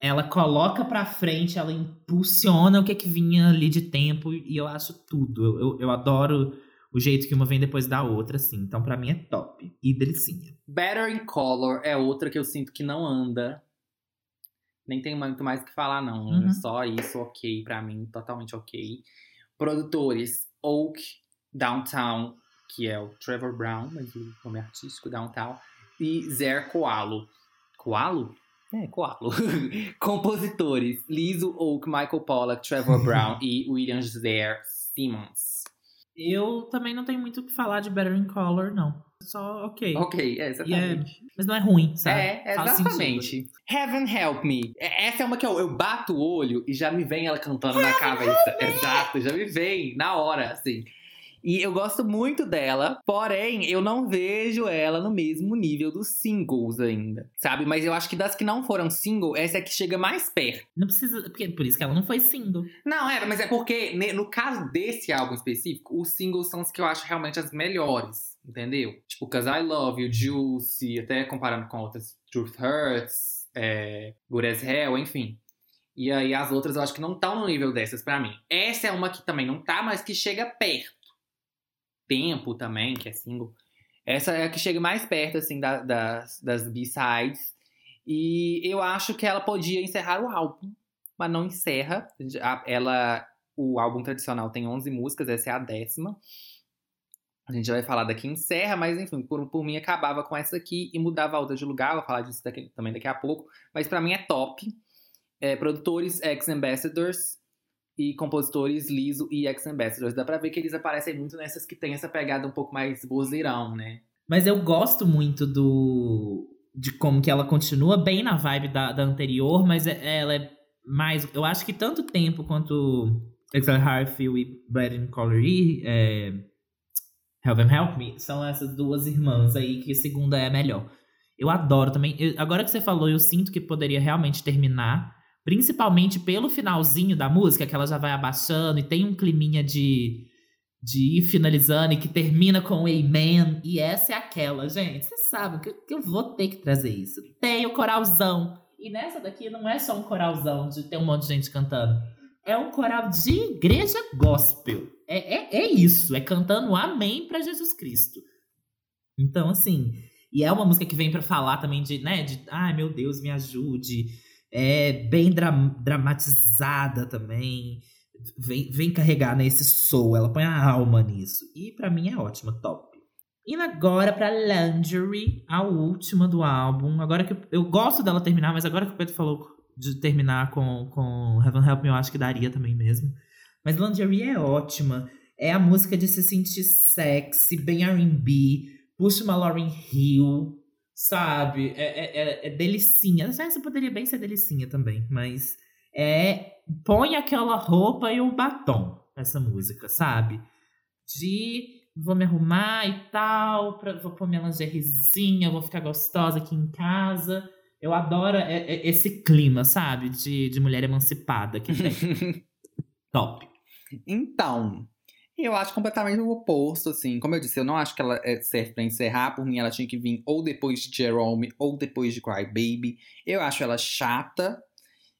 S3: ela coloca pra frente, ela impulsiona o que é que vinha ali de tempo e eu acho tudo. Eu, eu, eu adoro o jeito que uma vem depois da outra, assim. Então, pra mim é top. E delicinha.
S2: Better in Color é outra que eu sinto que não anda. Nem tem muito mais o que falar, não.
S3: Uhum.
S2: Só isso, ok, pra mim, totalmente ok. Produtores, Oak, Downtown, que é o Trevor Brown, mas o nome artístico, Downtown. E Zer Coalo. Coalo? É, Coalo. Compositores, Lizzo, Oak, Michael Pollack, Trevor Brown e William Zer Simmons.
S3: Eu também não tenho muito o que falar de Better in Color, não. Só ok.
S2: Ok, é,
S3: E é-
S2: exatamente.
S3: mas não é ruim, sabe?
S2: É,
S3: Faz
S2: exatamente. Heaven Help Me. É- Essa é uma que eu, eu bato o olho e já me vem ela cantando na cabeça. Exato, já me vem na hora, assim. E eu gosto muito dela, porém, eu não vejo ela no mesmo nível dos singles ainda, sabe? Mas eu acho que das que não foram single, essa é que chega mais perto.
S3: Não precisa. Porque, por isso que ela não foi single.
S2: Não, é, mas é porque no caso desse álbum específico, os singles são os que eu acho realmente as melhores, entendeu? Tipo, Cause I Love You, Juicy, até comparando com outras, Truth Hurts, é, Good as Hell, enfim. E aí as outras eu acho que não estão no nível dessas pra mim. Essa é uma que também não tá, mas que chega perto. Tempo também, que é single. Essa é a que chega mais perto, assim, da- das, das B-sides. E eu acho que ela podia encerrar o álbum mas não encerra. Ela, o álbum tradicional tem 11 músicas, essa é a décima. A gente vai falar daqui encerra, mas enfim, por, por mim acabava com essa aqui e mudava a outra de lugar. Vou falar disso daqui- também daqui a pouco. Mas pra mim é top. É, produtores ex-ambassadors e compositores Liso e ex-ambassadors. Dá pra ver que eles aparecem muito nessas que tem essa pegada um pouco mais vozeirão, né?
S3: Mas eu gosto muito do. de como que ela continua bem na vibe da, da anterior, mas é- ela é mais. Eu acho que tanto tempo quanto Exile Harfield e Brad Collery, é, Heaven Help Me, são essas duas irmãs aí que segunda é a melhor. Eu adoro também. eu- agora que você falou, eu sinto que poderia realmente terminar. Principalmente pelo finalzinho da música, que ela já vai abaixando e tem um climinha de, de ir finalizando e que termina com Amen. E essa é aquela, gente. Vocês sabem que, que eu vou ter que trazer isso. Tem o coralzão. E nessa daqui não é só um coralzão de ter um monte de gente cantando. É um coral de igreja gospel. É, é, é isso. É cantando Amém pra Jesus Cristo. Então, assim. E é uma música que vem pra falar também de, né? De, ai meu Deus, me ajude. É bem dra dramatizada também. Vem, vem carregar nesse soul, ela põe a alma nisso. E para mim é ótima, top. Indo agora pra Lingerie, a última do álbum. Agora que eu, gosto dela terminar, mas agora que o Pedro falou de terminar com, com Heaven Help Me, eu acho que daria também mesmo. Mas Lingerie é ótima. É a música de se sentir sexy, bem R&B, puxa uma Lauryn Hill, sabe? É, é, é, é delicinha. Essa poderia bem ser delicinha também, mas é... Põe aquela roupa e o batom, essa música, sabe? De vou me arrumar e tal, pra, vou pôr minha lingeriezinha, vou ficar gostosa aqui em casa. Eu adoro esse clima, sabe? De, de mulher emancipada que tem. Top.
S2: Então, eu acho completamente o oposto, assim. Como eu disse, eu não acho que ela é, serve pra encerrar. Por mim, ela tinha que vir ou depois de Jerome ou depois de Cry Baby. Eu acho ela chata.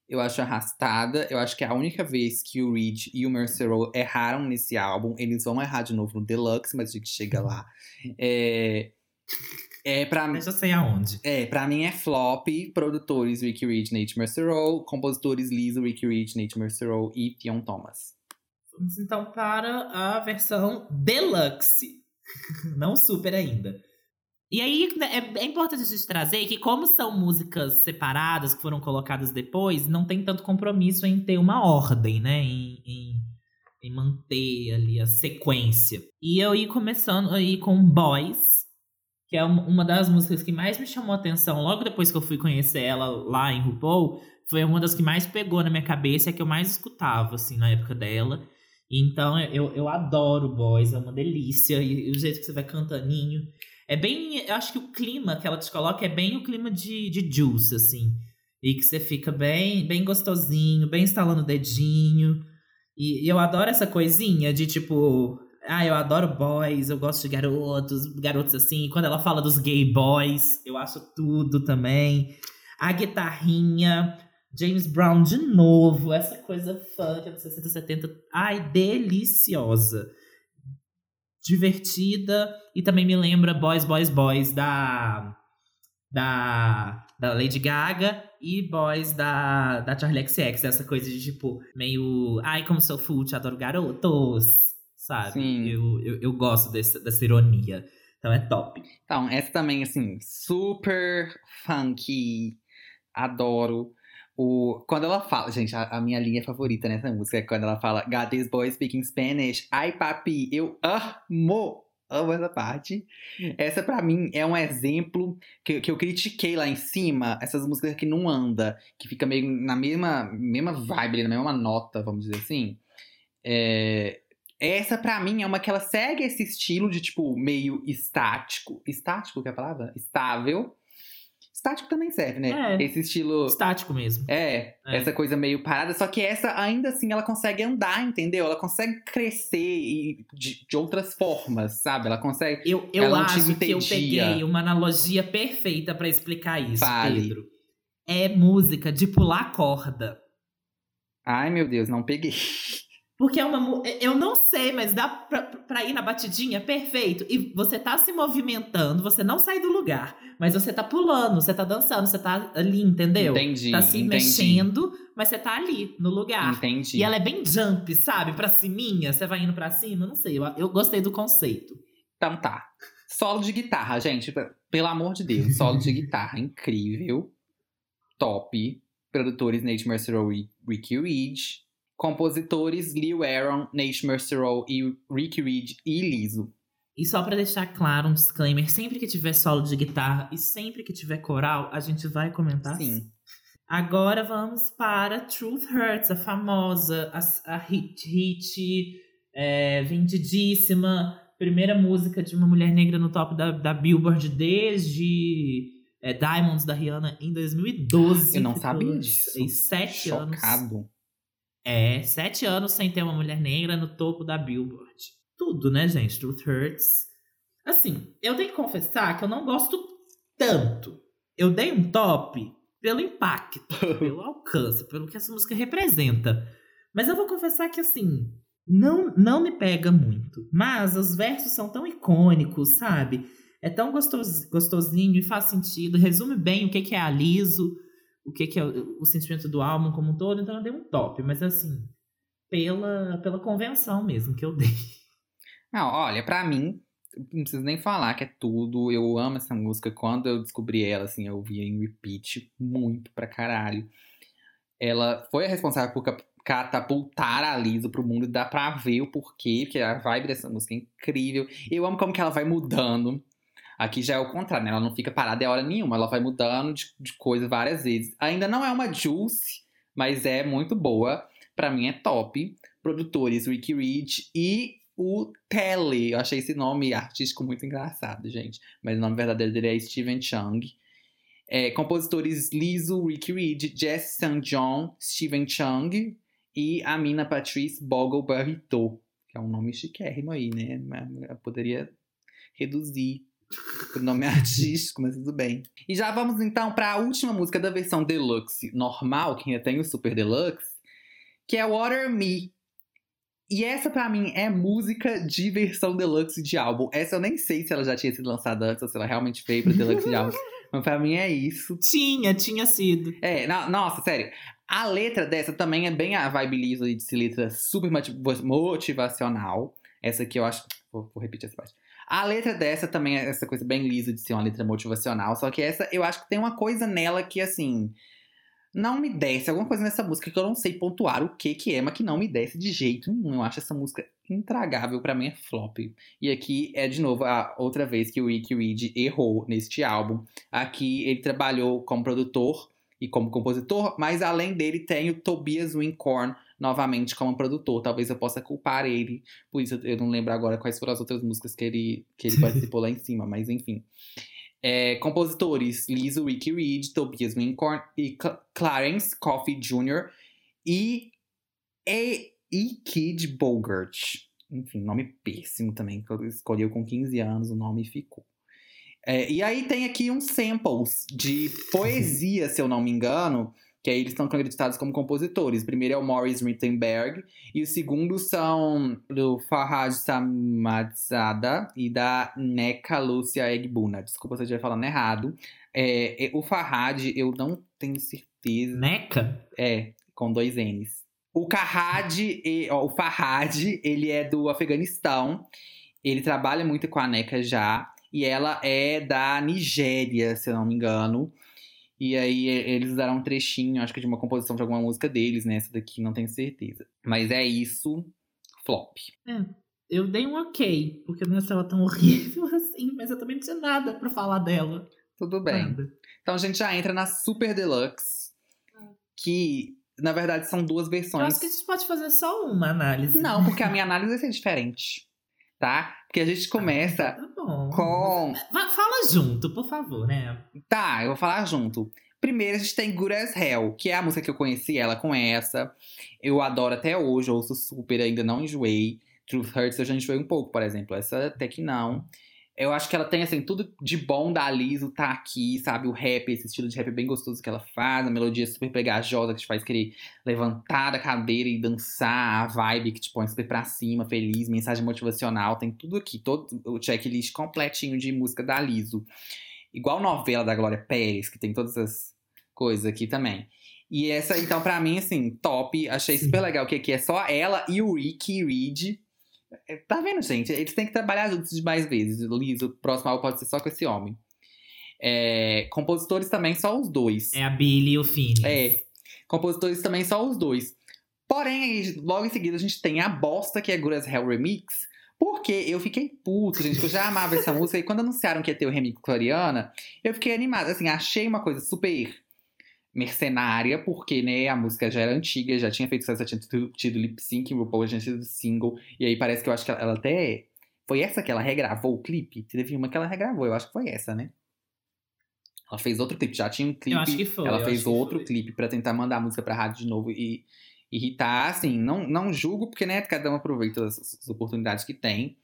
S2: Eu acho arrastada. Eu acho que é a única vez que o Reed e o Merceral erraram nesse álbum. Eles vão errar de novo no Deluxe, mas a gente chega lá. É. É, pra mim.
S3: Eu já sei aonde.
S2: É, pra mim é flop. Produtores Ricky Reed, Nate Merceral. Compositores Lisa, Ricky Reed, Nate Merceral e Fion Thomas.
S3: Vamos então para a versão deluxe. Não super ainda. E aí né, é, é, importante a gente trazer que, como são músicas separadas que foram colocadas depois, não tem tanto compromisso em ter uma ordem, né? Em, em, em manter ali a sequência. E eu ia começando aí com Boys, que é uma das músicas que mais me chamou a atenção logo depois que eu fui conhecer ela lá em RuPaul. Foi uma das que mais pegou na minha cabeça, é a que eu mais escutava, assim, na época dela. Então eu, eu adoro Boys, é uma delícia. E, e o jeito que você vai cantaninho. É bem. Eu acho que o clima que ela te coloca é bem o clima de, de Juice, assim. E que você fica bem, bem gostosinho, bem instalando o dedinho. E, e eu adoro essa coisinha de tipo. Ah, eu adoro boys, eu gosto de garotos, garotos assim. Quando ela fala dos gay boys, eu acho tudo também. A guitarrinha, James Brown de novo, essa coisa funk dos 60, 70. Ai, deliciosa. Divertida. E também me lembra Boys, Boys, Boys da. Da, da Lady Gaga e Boys da, da Charlie XX. Essa coisa de tipo, meio. Ai, como sou fult, adoro garotos. Sabe?
S2: Sim.
S3: Eu, eu, eu gosto desse, dessa ironia. Então é top.
S2: Então, essa também, assim, super funky. Adoro. O, quando ela fala, gente, a, a, minha linha favorita nessa música é quando ela fala Got this boy speaking Spanish. Ai, papi, eu amo, amo essa parte. Essa, para mim, é um exemplo que, que eu critiquei lá em cima. Essas músicas que não anda, que fica meio na mesma, mesma vibe, na mesma nota, vamos dizer assim. É, essa, para mim, é uma que ela segue esse estilo de, tipo, meio estático. Estático, que é a palavra? Estável Estático também serve, né?
S3: É,
S2: Esse estilo.
S3: Estático mesmo.
S2: É, é, essa coisa meio parada. Só que essa, ainda assim, ela consegue andar, entendeu? Ela consegue crescer e, de, de outras formas, sabe? Ela consegue.
S3: Eu, eu acho que eu peguei uma analogia perfeita para explicar isso, Fale. Pedro. É música de pular corda.
S2: Ai, meu Deus, não peguei.
S3: Porque é uma. Eu não sei, mas dá pra, pra, ir na batidinha perfeito. E você tá se movimentando, você não sai do lugar. Mas você tá pulando, você tá dançando, você tá ali, entendeu?
S2: Entendi.
S3: Tá se
S2: entendi.
S3: mexendo, mas você tá ali, no lugar.
S2: Entendi.
S3: E ela é bem jump, sabe? Pra ciminha, você vai indo pra cima, não sei. Eu, eu gostei do conceito.
S2: Então tá. Solo de guitarra, gente. Pelo amor de Deus. Solo de guitarra, incrível. Top. Produtores Nate Mercer e Ricky Reed Compositores Leo Aaron, Nate Mercerol e Ricky Reed e Liso.
S3: E só para deixar claro um disclaimer, sempre que tiver solo de guitarra e sempre que tiver coral, a gente vai comentar.
S2: Sim.
S3: Agora vamos para Truth Hurts, a famosa, a, a hit, hit é, vendidíssima, primeira música de uma mulher negra no top da, da Billboard desde é, Diamonds da Rihanna em 2012.
S2: Eu não sabia disso.
S3: Em sete
S2: Chocado.
S3: anos. É, sete anos sem ter uma mulher negra no topo da Billboard. Tudo, né, gente? Truth Hurts. Assim, eu tenho que confessar que eu não gosto tanto. Eu dei um top pelo impacto, pelo alcance, pelo que essa música representa. Mas eu vou confessar que, assim, não, não me pega muito. Mas os versos são tão icônicos, sabe? É tão gostos, gostosinho e faz sentido. Resume bem o que, que é a Liso o que, que é o, o sentimento do álbum como um todo, então eu dei um top, mas assim, pela, pela convenção mesmo que eu dei.
S2: Não, olha, pra mim, não preciso nem falar que é tudo. Eu amo essa música. Quando eu descobri ela, assim, eu via em repeat muito pra caralho. Ela foi a responsável por catapultar a Lisa pro mundo. Dá pra ver o porquê, porque a vibe dessa música é incrível. Eu amo como que ela vai mudando. Aqui já é o contrário, né? Ela não fica parada em hora nenhuma. Ela vai mudando de, de coisa várias vezes. Ainda não é uma Juice, mas é muito boa. Pra mim é top. Produtores Ricky Reed e o Telly. Eu achei esse nome artístico muito engraçado, gente. Mas o nome verdadeiro dele é Steven Chung. É, compositores Lizzo, Ricky Reed, Jess St. John, Steven Chung e Amina Patrice Bogle Barrito. Que é um nome chiquérrimo aí, né? Eu poderia reduzir o nome artístico, mas tudo bem. E já vamos então para a última música da versão deluxe normal, que ainda tem o super deluxe, que é Water Me. E essa pra mim é música de versão deluxe de álbum. Essa eu nem sei se ela já tinha sido lançada antes ou se ela realmente veio pra deluxe de álbum. Mas pra mim é isso.
S3: Tinha, tinha sido.
S2: É, na- nossa, sério. A letra dessa também é bem a vibe Lisa de letra super moti- motivacional. Essa aqui eu acho. Vou, vou repetir essa parte. A letra dessa também é essa coisa bem lisa de ser uma letra motivacional. Só que essa eu acho que tem uma coisa nela que, assim. Não me desce. Alguma coisa nessa música que eu não sei pontuar o que que é, mas que não me desce de jeito nenhum. Eu acho essa música intragável. Pra mim é flop. E aqui é de novo a outra vez que o Ricky Reed errou neste álbum. Aqui ele trabalhou como produtor e como compositor, mas além dele tem o Tobias Wincorn novamente como produtor. Talvez eu possa culpar ele, por isso eu não lembro agora quais foram as outras músicas que ele, que ele participou lá em cima, mas enfim. É, compositores: Lizzo, Ricky Reed, Tobias Wincorn e Cl- Clarence Coffey Jr. e, e, e Kid Bogart. Enfim, nome péssimo também, que eu escolhi com 15 anos, o nome ficou. É, e aí tem aqui uns samples de poesia, se eu não me engano, que aí eles estão acreditados como compositores. O primeiro é o Morris Rittenberg, e o segundo são do Farhad Samadzada e da Neca Lúcia Egbuna. Desculpa se eu estiver falando errado. É, é, o Farhad, eu não tenho certeza.
S3: Neca?
S2: É, com dois N's. O Farhad, e- o Farhad, ele é do Afeganistão. Ele trabalha muito com a NECA já. E ela é da Nigéria, se eu não me engano. E aí eles usaram um trechinho, acho que de uma composição de alguma música deles, né? Essa daqui não tenho certeza. Mas é isso, flop.
S3: É, eu dei um ok, porque não achava tão horrível assim, mas eu também não tinha nada pra falar dela.
S2: Tudo bem.
S3: Nada.
S2: Então a gente já entra na Super Deluxe. Que, na verdade, são duas
S3: Eu
S2: versões.
S3: acho que a gente pode fazer só uma análise.
S2: Não, porque a minha análise vai ser diferente. Tá? Porque a gente começa
S3: Tá bom.
S2: com.
S3: Va- Fala junto, por favor, né?
S2: Tá, eu vou falar junto. Primeiro a gente tem Good as Hell, que é a música que eu conheci ela com essa. Eu adoro até hoje, ouço super, ainda não enjoei. Truth Hurts eu já enjoei um pouco, por exemplo. Essa até que não. Eu acho que ela tem, assim, tudo de bom da Liso tá aqui, sabe? O rap, esse estilo de rap bem gostoso que ela faz, a melodia super pegajosa que te faz querer levantar da cadeira e dançar, a vibe que te põe super pra cima, feliz, mensagem motivacional, tem tudo aqui, todo o checklist completinho de música da Liso. Igual novela da Glória Pérez, que tem todas as coisas aqui também. E essa, então, pra mim, assim, top. Achei super legal que aqui é só ela e o Ricky Reed. É, Tá vendo, gente? Eles têm que trabalhar juntos de mais vezes. Liz, o próximo álbum pode ser só com esse homem. É, compositores também, só os dois.
S3: É a Billy e o Phineas.
S2: É. Compositores também só os dois. Porém, logo em seguida a gente tem a bosta que é Good as Hell Remix. Porque eu fiquei puto, gente, que eu já amava essa música. E quando anunciaram que ia ter o remix com a Ariana, eu fiquei animada. Assim, achei uma coisa super mercenária, porque, né, a música já era antiga, já tinha feito sucesso, já tinha tido, lip sync, o RuPaul já tinha tido single. E aí parece que eu acho que ela, ela até. Foi essa que ela regravou o clipe? Teve uma que ela regravou, eu acho que foi essa, né? Ela fez outro clipe, já tinha um clipe.
S3: Eu acho que foi.
S2: Ela fez outro clipe pra tentar mandar a música pra rádio de novo e irritar. Assim, não, não julgo, porque, né, cada um aproveita as, as oportunidades que tem.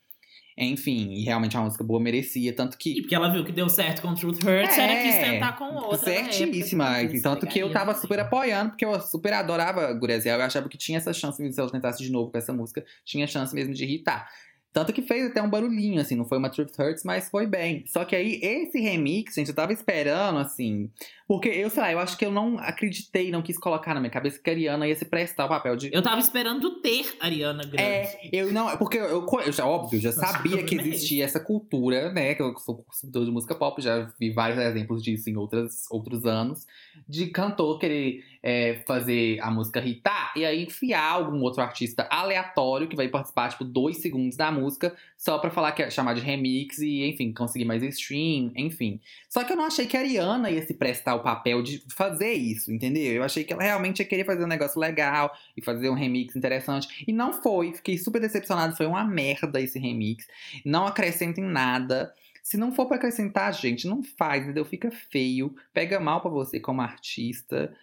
S2: Enfim, e realmente a música boa merecia, tanto
S3: E
S2: que.
S3: porque ela viu que deu certo com Truth Hurts, ela quis
S2: É,
S3: tentar com outra. na época,
S2: Certíssima.
S3: então,
S2: E tanto que eu tava
S3: assim.
S2: super apoiando, porque eu super adorava Gurezel. Eu achava que tinha essa chance mesmo, se ela tentasse de novo com essa música, tinha chance mesmo de irritar. Tanto que fez até um barulhinho, assim, não foi uma Truth Hurts, mas foi bem. Só que aí, esse remix, gente, eu tava esperando, assim. Porque eu, sei lá, eu acho que eu não acreditei, não quis colocar na minha cabeça que a Ariana ia se prestar o papel de.
S3: Eu tava esperando ter Ariana Grande.
S2: É, eu não, porque eu, eu, eu já, óbvio, já sabia que existia essa cultura, né? Que eu sou consumidor de música pop, já vi vários exemplos disso em outras, outros anos, de cantor querer é, fazer a música hitar e aí enfiar algum outro artista aleatório que vai participar, tipo, dois segundos da música, só pra falar que é chamar de remix e, enfim, conseguir mais stream, enfim. Só que eu não achei que a Ariana ia se prestar o papel de fazer isso, entendeu? Eu achei que ela realmente ia querer fazer um negócio legal e fazer um remix interessante. E não foi. Fiquei super decepcionado. Foi uma merda esse remix. Não acrescenta em nada. Se não for pra acrescentar, gente, não faz, entendeu? Fica feio. Pega mal pra você como artista.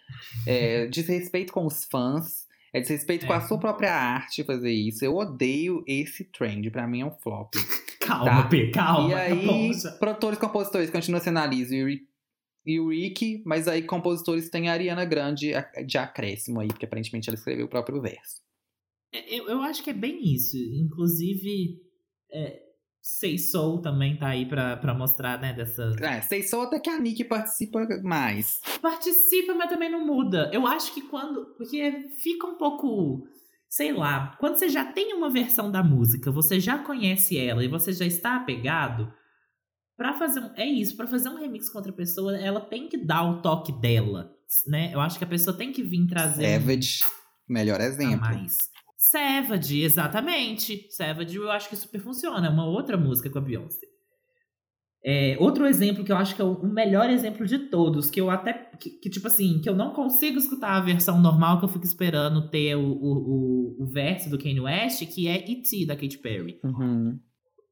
S2: É, desrespeito com os fãs. É desrespeito com a
S3: É.
S2: sua própria arte fazer isso. Eu odeio esse trend. Pra mim é um flop.
S3: Calma,
S2: Tá.
S3: P, calma.
S2: E aí,
S3: já.
S2: produtores e compositores continuam sendo a Liz e o Ri- e o Rick, mas aí compositores tem a Ariana Grande de acréscimo aí, porque aparentemente ela escreveu o próprio verso.
S3: É, Eu, eu acho que é bem isso. Inclusive, é, Sei Soul também tá aí pra, pra mostrar, né, dessa...
S2: É, vocês só até que a Nick participa mais.
S3: Participa, mas também não muda. Eu acho que quando... Porque fica um pouco... Sei lá, quando você já tem uma versão da música, você já conhece ela e você já está apegado, pra fazer um, é isso, pra fazer um remix com outra pessoa, ela tem que dar o toque dela, né? Eu acho que a pessoa tem que vir trazer
S2: Savage, melhor
S3: a
S2: exemplo.
S3: mais. Savage, exatamente. Savage eu acho que super funciona. É uma outra música com a Beyoncé. É, outro exemplo que eu acho que é o melhor exemplo de todos, que eu até. Que, que, tipo assim, que eu não consigo escutar a versão normal, que eu fico esperando ter o, o, o, o verso do Kanye West, que é E.T. da Katy Perry.
S2: Uhum.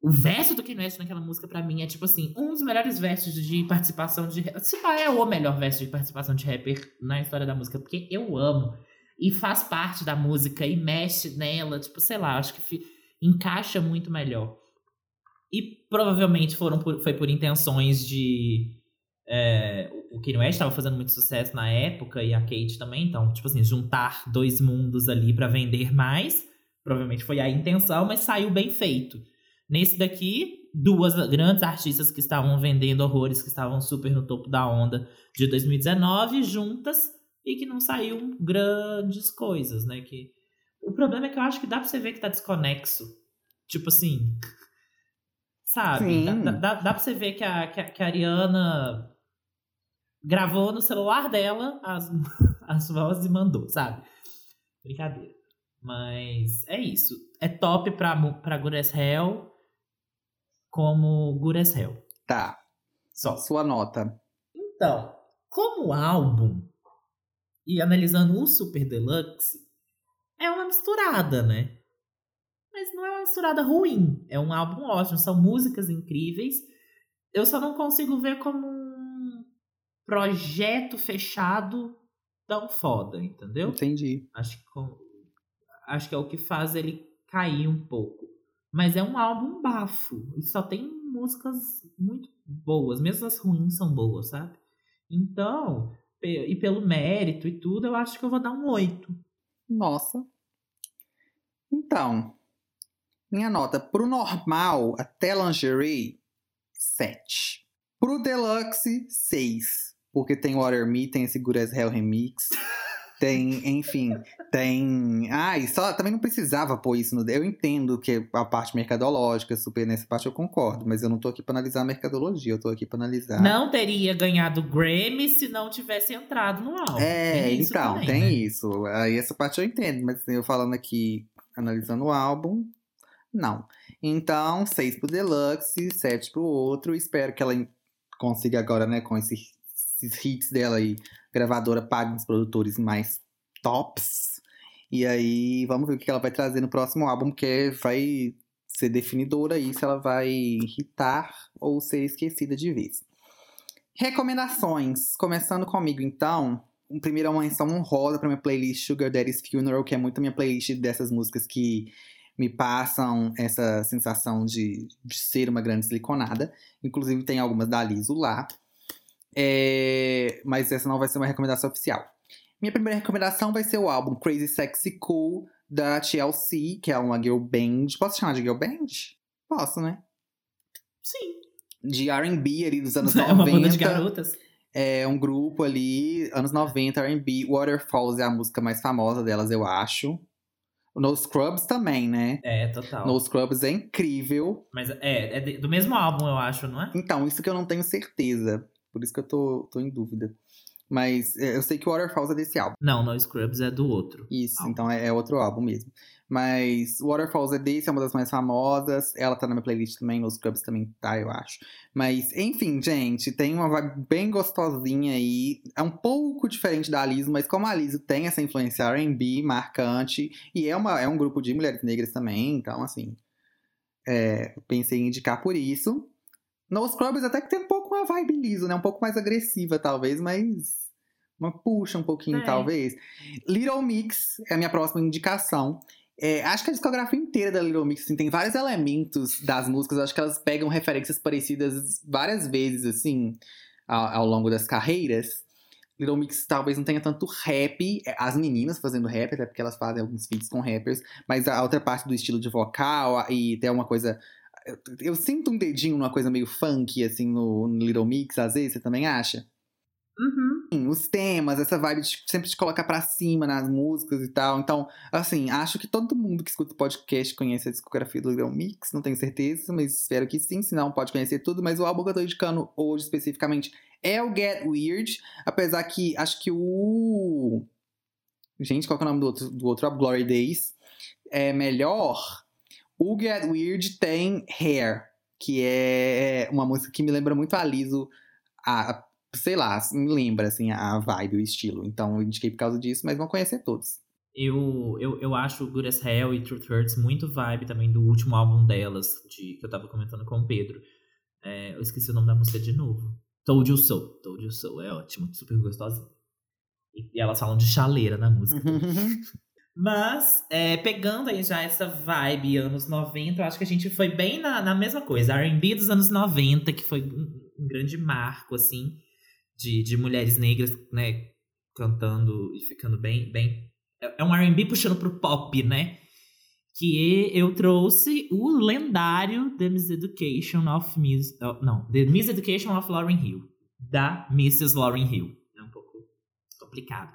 S3: O verso do Kanye West naquela música, pra mim, é tipo assim, um dos melhores versos de participação de. Se é o melhor verso de participação de rapper na história da música, porque eu amo. E faz parte da música e mexe nela, tipo, sei lá, acho que encaixa muito melhor. E provavelmente foram por- foi por intenções de. é, o Kanye West estava fazendo muito sucesso na época e a Kate também, então, tipo assim, juntar dois mundos ali pra vender mais. Provavelmente foi a intenção, mas saiu bem feito. Nesse daqui, duas grandes artistas que estavam vendendo horrores, que estavam super no topo da onda de 2019, juntas, e que não saiu grandes coisas, né? Que... O problema é que eu acho que dá pra você ver que tá desconexo. Tipo assim. Sabe? Dá, dá, dá dá pra você ver que a, que a, que a Ariana gravou no celular dela as, as vozes e mandou, sabe? Brincadeira. Mas é isso. É top pra, pra as Hell como as Hell.
S2: Tá,
S3: Só.
S2: sua nota.
S3: Então, como álbum, e analisando o Super Deluxe, é uma misturada, né? Mas não é uma misturada ruim. É um álbum ótimo, são músicas incríveis. Eu só não consigo ver como um projeto fechado tão foda, entendeu?
S2: Entendi.
S3: Acho que, acho que é o que faz ele cair um pouco. Mas é um álbum bafo. E só tem músicas muito boas. Mesmo as ruins são boas, sabe? Então, e pelo mérito e tudo, eu acho que eu vou dar um 8.
S2: Nossa. Então, minha nota pro normal, até lingerie, 7. Pro deluxe, 6. Porque tem Water Me, tem esse Good as Hell remix. Tem, enfim, tem. Ah, e só também não precisava pôr isso no. Eu entendo que a parte mercadológica, super nessa parte eu concordo, mas eu não tô aqui pra analisar a mercadologia, eu tô aqui pra analisar.
S3: Não teria ganhado Grammy se não tivesse entrado no álbum.
S2: É,
S3: Tem
S2: então,
S3: também,
S2: tem
S3: né?
S2: isso. Aí essa parte eu entendo, mas eu falando aqui, analisando o álbum, não. Então, seis pro Deluxe, sete pro outro. Espero que ela consiga agora, né, com esses, esses hits dela aí, gravadora pague uns produtores mais tops. E aí, vamos ver o que ela vai trazer no próximo álbum, que vai ser definidora aí se ela vai hitar ou ser esquecida de vez. Recomendações. Começando comigo, então. Primeiro, uma menção honrosa pra minha playlist Sugar Daddy's Funeral, que é muito a minha playlist dessas músicas que me passam essa sensação de, de ser uma grande siliconada. Inclusive, tem algumas da Liso lá. É, mas essa não vai ser uma recomendação oficial. Minha primeira recomendação vai ser o álbum Crazy Sexy Cool, da TLC, que é uma girl band. Posso chamar de girl band? Posso, né?
S3: Sim.
S2: De R&B ali dos anos
S3: É
S2: 90.
S3: uma banda de garotas.
S2: É um grupo ali, anos 90, R&B. Waterfalls é a música mais famosa delas, eu acho. No Scrubs também, né?
S3: É, total.
S2: No Scrubs é incrível.
S3: Mas é, é do mesmo álbum, eu acho, não é?
S2: Então, isso que eu não tenho certeza. Por isso que eu tô, tô em dúvida. Mas é, eu sei que o Waterfalls é desse álbum.
S3: Não, No Scrubs é do outro.
S2: Isso,
S3: Álbum.
S2: então é, é outro álbum mesmo. Mas Waterfalls é desse, é uma das mais famosas. Ela tá na minha playlist também, nos Scrubs também tá, eu acho. Mas, enfim, gente, tem uma vibe bem gostosinha aí. É um pouco diferente da Liso, mas como a Liso tem essa influência R&B marcante, e é, uma, é um grupo de mulheres negras também, então, assim, é, pensei em indicar por isso. No Scrubs até que tem um uma vibe liso, né? Um pouco mais agressiva, talvez, mas... Uma puxa um pouquinho,
S3: É.
S2: talvez. Little Mix é a minha próxima indicação. É, acho que a discografia inteira da Little Mix assim, tem vários elementos das músicas. Acho que elas pegam referências parecidas várias vezes, assim, ao, ao longo das carreiras. Little Mix talvez não tenha tanto rap, é, as meninas fazendo rap, até porque elas fazem alguns feats com rappers, mas a outra parte do estilo de vocal e tem uma coisa. Eu, eu sinto um dedinho numa coisa meio funk, assim, no, no Little Mix, às vezes, você também acha?
S3: Uhum.
S2: Sim, os temas, essa vibe de sempre te colocar pra cima nas músicas e tal. Então, assim, acho que todo mundo que escuta o podcast conhece a discografia do Little Mix, não tenho certeza, mas espero que sim, senão pode conhecer tudo. Mas o álbum que eu tô indicando hoje especificamente é o Get Weird, apesar que acho que o. Gente, qual que é o nome do outro, do outro álbum? Glory Days. É melhor. O Get Weird tem Hair, que é uma música que me lembra muito a Liso. A, sei lá, me lembra, assim, a vibe, o estilo. Então, eu indiquei por causa disso, mas vão conhecer todos.
S3: Eu, eu, eu acho Good as Hell e Truth Hurts muito vibe também do último álbum delas, de, que eu tava comentando com o Pedro. É, eu esqueci o nome da música de novo. Told You So. Told You So é ótimo, super gostosinho. E, e elas falam de chaleira na música. Mas, é, pegando aí já essa vibe anos 90, eu acho que a gente foi bem na, na mesma coisa. R&B dos anos 90, que foi um, grande marco, assim, de, de mulheres negras, né, cantando e ficando bem, bem... É é um R&B puxando pro pop, né? Que eu trouxe o lendário The Miseducation of Miss... oh, não, The Miseducation of Lauryn Hill. Da Mrs. Lauryn Hill. É um pouco complicado.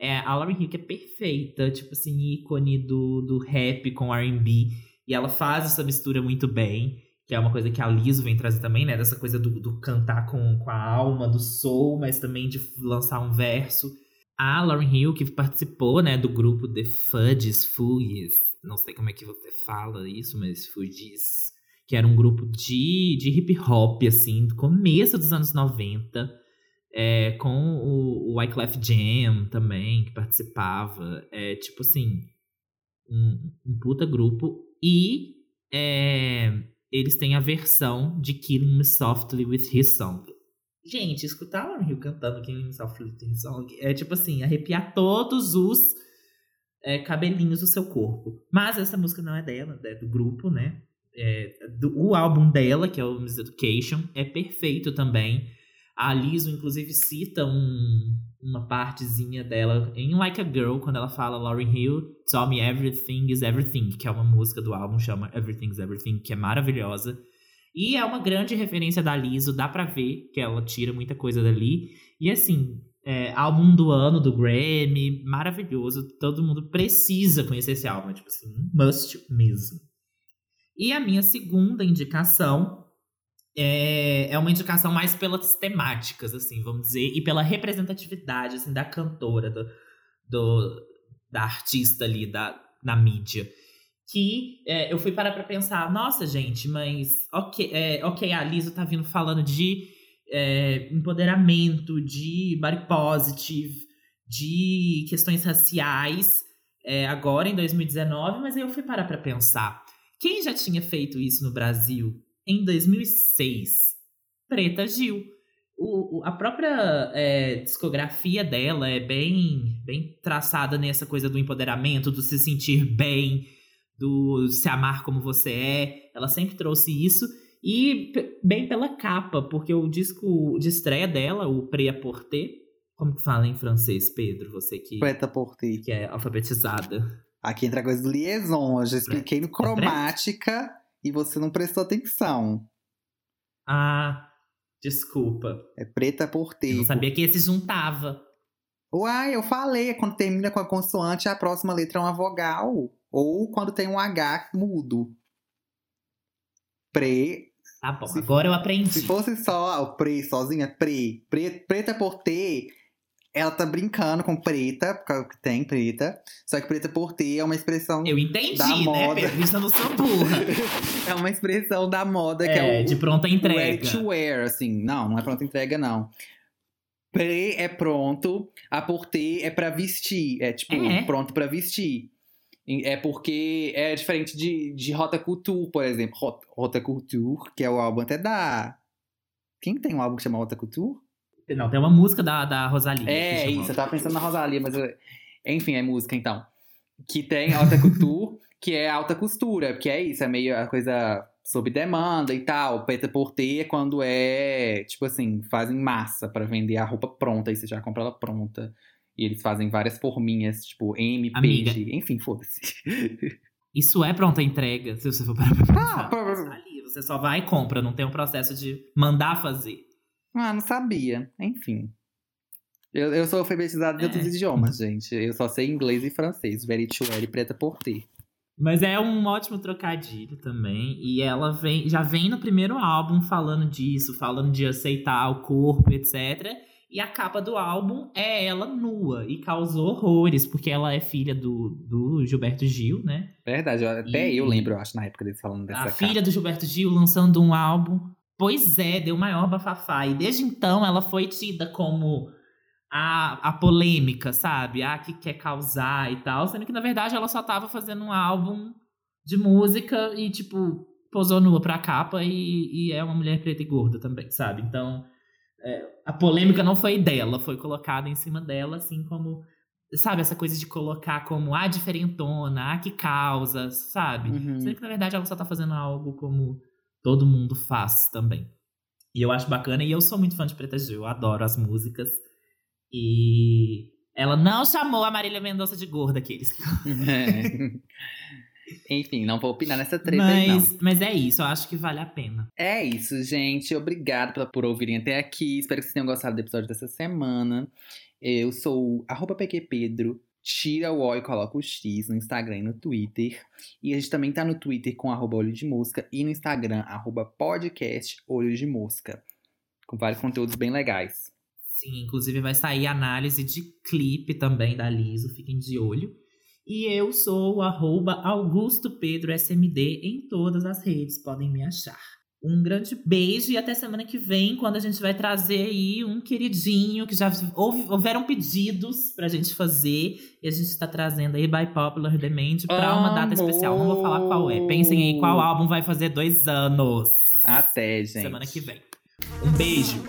S3: É, a Lauryn Hill que é perfeita, tipo assim, ícone do, do rap com R&B. E ela faz essa mistura muito bem, que é uma coisa que a Liso vem trazer também, né? Dessa coisa do, do cantar com, com a alma, do soul, mas também de lançar um verso. A Lauryn Hill, que participou, né, do grupo The Fudges, Fuggies, não sei como é que você fala isso, mas Fuggies, que era um grupo de, de hip hop, assim, do começo dos anos 90, é, com o, o Wyclef Jam também, que participava. É tipo assim, um, um puta grupo. E é, eles têm a versão de Killing Me Softly with His Song. Gente, escutar Lauryn Hill cantando Killing Me Softly with His Song é tipo assim, arrepiar todos os é, cabelinhos do seu corpo. Mas essa música não é dela, é do grupo, né? É, do, o álbum dela, que é o Miss Education, é perfeito também. A Liso, inclusive, cita um, uma partezinha dela em Like a Girl, quando ela fala Lauryn Hill, Tell Me Everything is Everything, que é uma música do álbum, chama Everything is Everything, que é maravilhosa. E é uma grande referência da Liso, dá pra ver que ela tira muita coisa dali. E assim, é, álbum do ano do Grammy, maravilhoso. Todo mundo precisa conhecer esse álbum, é tipo assim, must mesmo. E a minha segunda indicação é, é uma indicação mais pelas temáticas, assim, vamos dizer, e pela representatividade, assim, da cantora, do, do- da artista ali, da, na mídia. Que é, eu fui parar pra pensar, nossa, gente, mas ok, é, ok, a Lisa tá vindo falando de é, empoderamento, de body positive, de questões raciais, é, agora em 2019, mas aí eu fui parar pra pensar. Quem já tinha feito isso no Brasil em 2006? Preta Gil. O, a própria é, discografia dela é bem, bem traçada nessa coisa do empoderamento, do se sentir bem, do se amar como você é. Ela sempre trouxe isso. E bem pela capa, porque o disco de estreia dela, o Pré-à-Porter, como que fala em francês, Pedro? Você que,
S2: Preta por ter.
S3: que é alfabetizada.
S2: Aqui entra a coisa do liaison. Eu já expliquei no cromática e você não prestou atenção.
S3: Ah, desculpa.
S2: É preta por
S3: Eu
S2: tempo.
S3: não sabia que esse juntava.
S2: Uai, eu falei, é quando termina com a consoante, a próxima letra é uma vogal. Ou quando tem um H mudo. Pre.
S3: Tá bom,
S2: Se-
S3: agora eu aprendi.
S2: Se fosse só o pre sozinha, pre. pre preta por T, ela tá brincando com preta, porque tem preta. Só que preta por T é uma expressão.
S3: Eu entendi,
S2: Da
S3: né?
S2: moda.
S3: Pelo visto eu não sou burra.
S2: É uma expressão da moda que
S3: É,
S2: é o.
S3: de pronta entrega.
S2: Ready to wear, assim. Não, não é pronta entrega, não. Pre é pronto, a por T é pra vestir. É tipo,
S3: É.
S2: pronto pra vestir. É porque é diferente de, de Rota Couture, por exemplo. Rota, Rota Couture, que é o álbum até da. Quem tem um álbum que chama Rota Couture?
S3: Não, tem uma música da, da Rosalia.
S2: É, isso, eu tava pensando na Rosalia, mas. eu- Enfim, é música então. Que tem Alta Couture, que é alta costura, porque é isso, é meio a coisa sob demanda e tal. Preta é quando é, tipo assim, fazem massa pra vender a roupa pronta, aí você já compra ela pronta. E eles fazem várias forminhas, tipo M,
S3: Amiga.
S2: PG, enfim, foda-se.
S3: Isso é pronta entrega, se você for parar pra pensar.
S2: Ah, pra-
S3: ali, você só vai e compra, não tem um processo de mandar fazer.
S2: Ah, não sabia. Enfim. Eu, eu sou alfabetizado de
S3: É.
S2: outros idiomas, gente. Eu só sei inglês e francês. Very to e preta por T.
S3: Mas é um ótimo trocadilho também. E ela vem, já vem no primeiro álbum falando disso, falando de aceitar o corpo, etc. E a capa do álbum é ela nua e causou horrores, porque ela é filha do, do Gilberto Gil, né?
S2: Verdade, até
S3: E-
S2: eu lembro, eu acho, na época deles falando dessa
S3: a
S2: capa.
S3: filha do Gilberto Gil lançando um álbum. Pois é, deu maior bafafá. E desde então ela foi tida como a, a polêmica, sabe? A que quer causar e tal. Sendo que, na verdade, ela só tava fazendo um álbum de música e, tipo, posou nua pra capa e, e é uma mulher preta e gorda também, sabe? Então, é, a polêmica não foi dela, foi colocada em cima dela, assim como. Sabe, essa coisa de colocar como a diferentona, a que causa, sabe?
S2: Uhum.
S3: Sendo que, na verdade, ela só tá fazendo algo como todo mundo faz também. E eu acho bacana, e eu sou muito fã de Preta Gil, eu adoro as músicas. E ela não chamou a Marília Mendonça de gorda, aqueles.
S2: É. Enfim, não vou opinar nessa treta aí, não.
S3: Mas, mas é isso, eu acho que vale a pena.
S2: É isso, gente. Obrigado pela- por ouvirem até aqui. Espero que vocês tenham gostado do episódio dessa semana. Eu sou o arroba PQPedro. Tira o O e coloca o X no Instagram e no Twitter. E a gente também tá no Twitter com arroba olho de mosca e no Instagram, arroba podcast olho de mosca. Com vários conteúdos bem legais.
S3: Sim, inclusive vai sair análise de clipe também da Liso, fiquem de olho. E eu sou o arroba Augusto Pedro SMD em todas as redes, podem me achar. Um grande beijo e até semana que vem, quando a gente vai trazer aí um queridinho, que já houve, houveram pedidos pra gente fazer, e a gente está trazendo aí by Popular Demand pra uma data especial. Não vou falar qual é. Pensem aí qual álbum vai fazer dois anos.
S2: Até, gente.
S3: Semana que vem. Um beijo!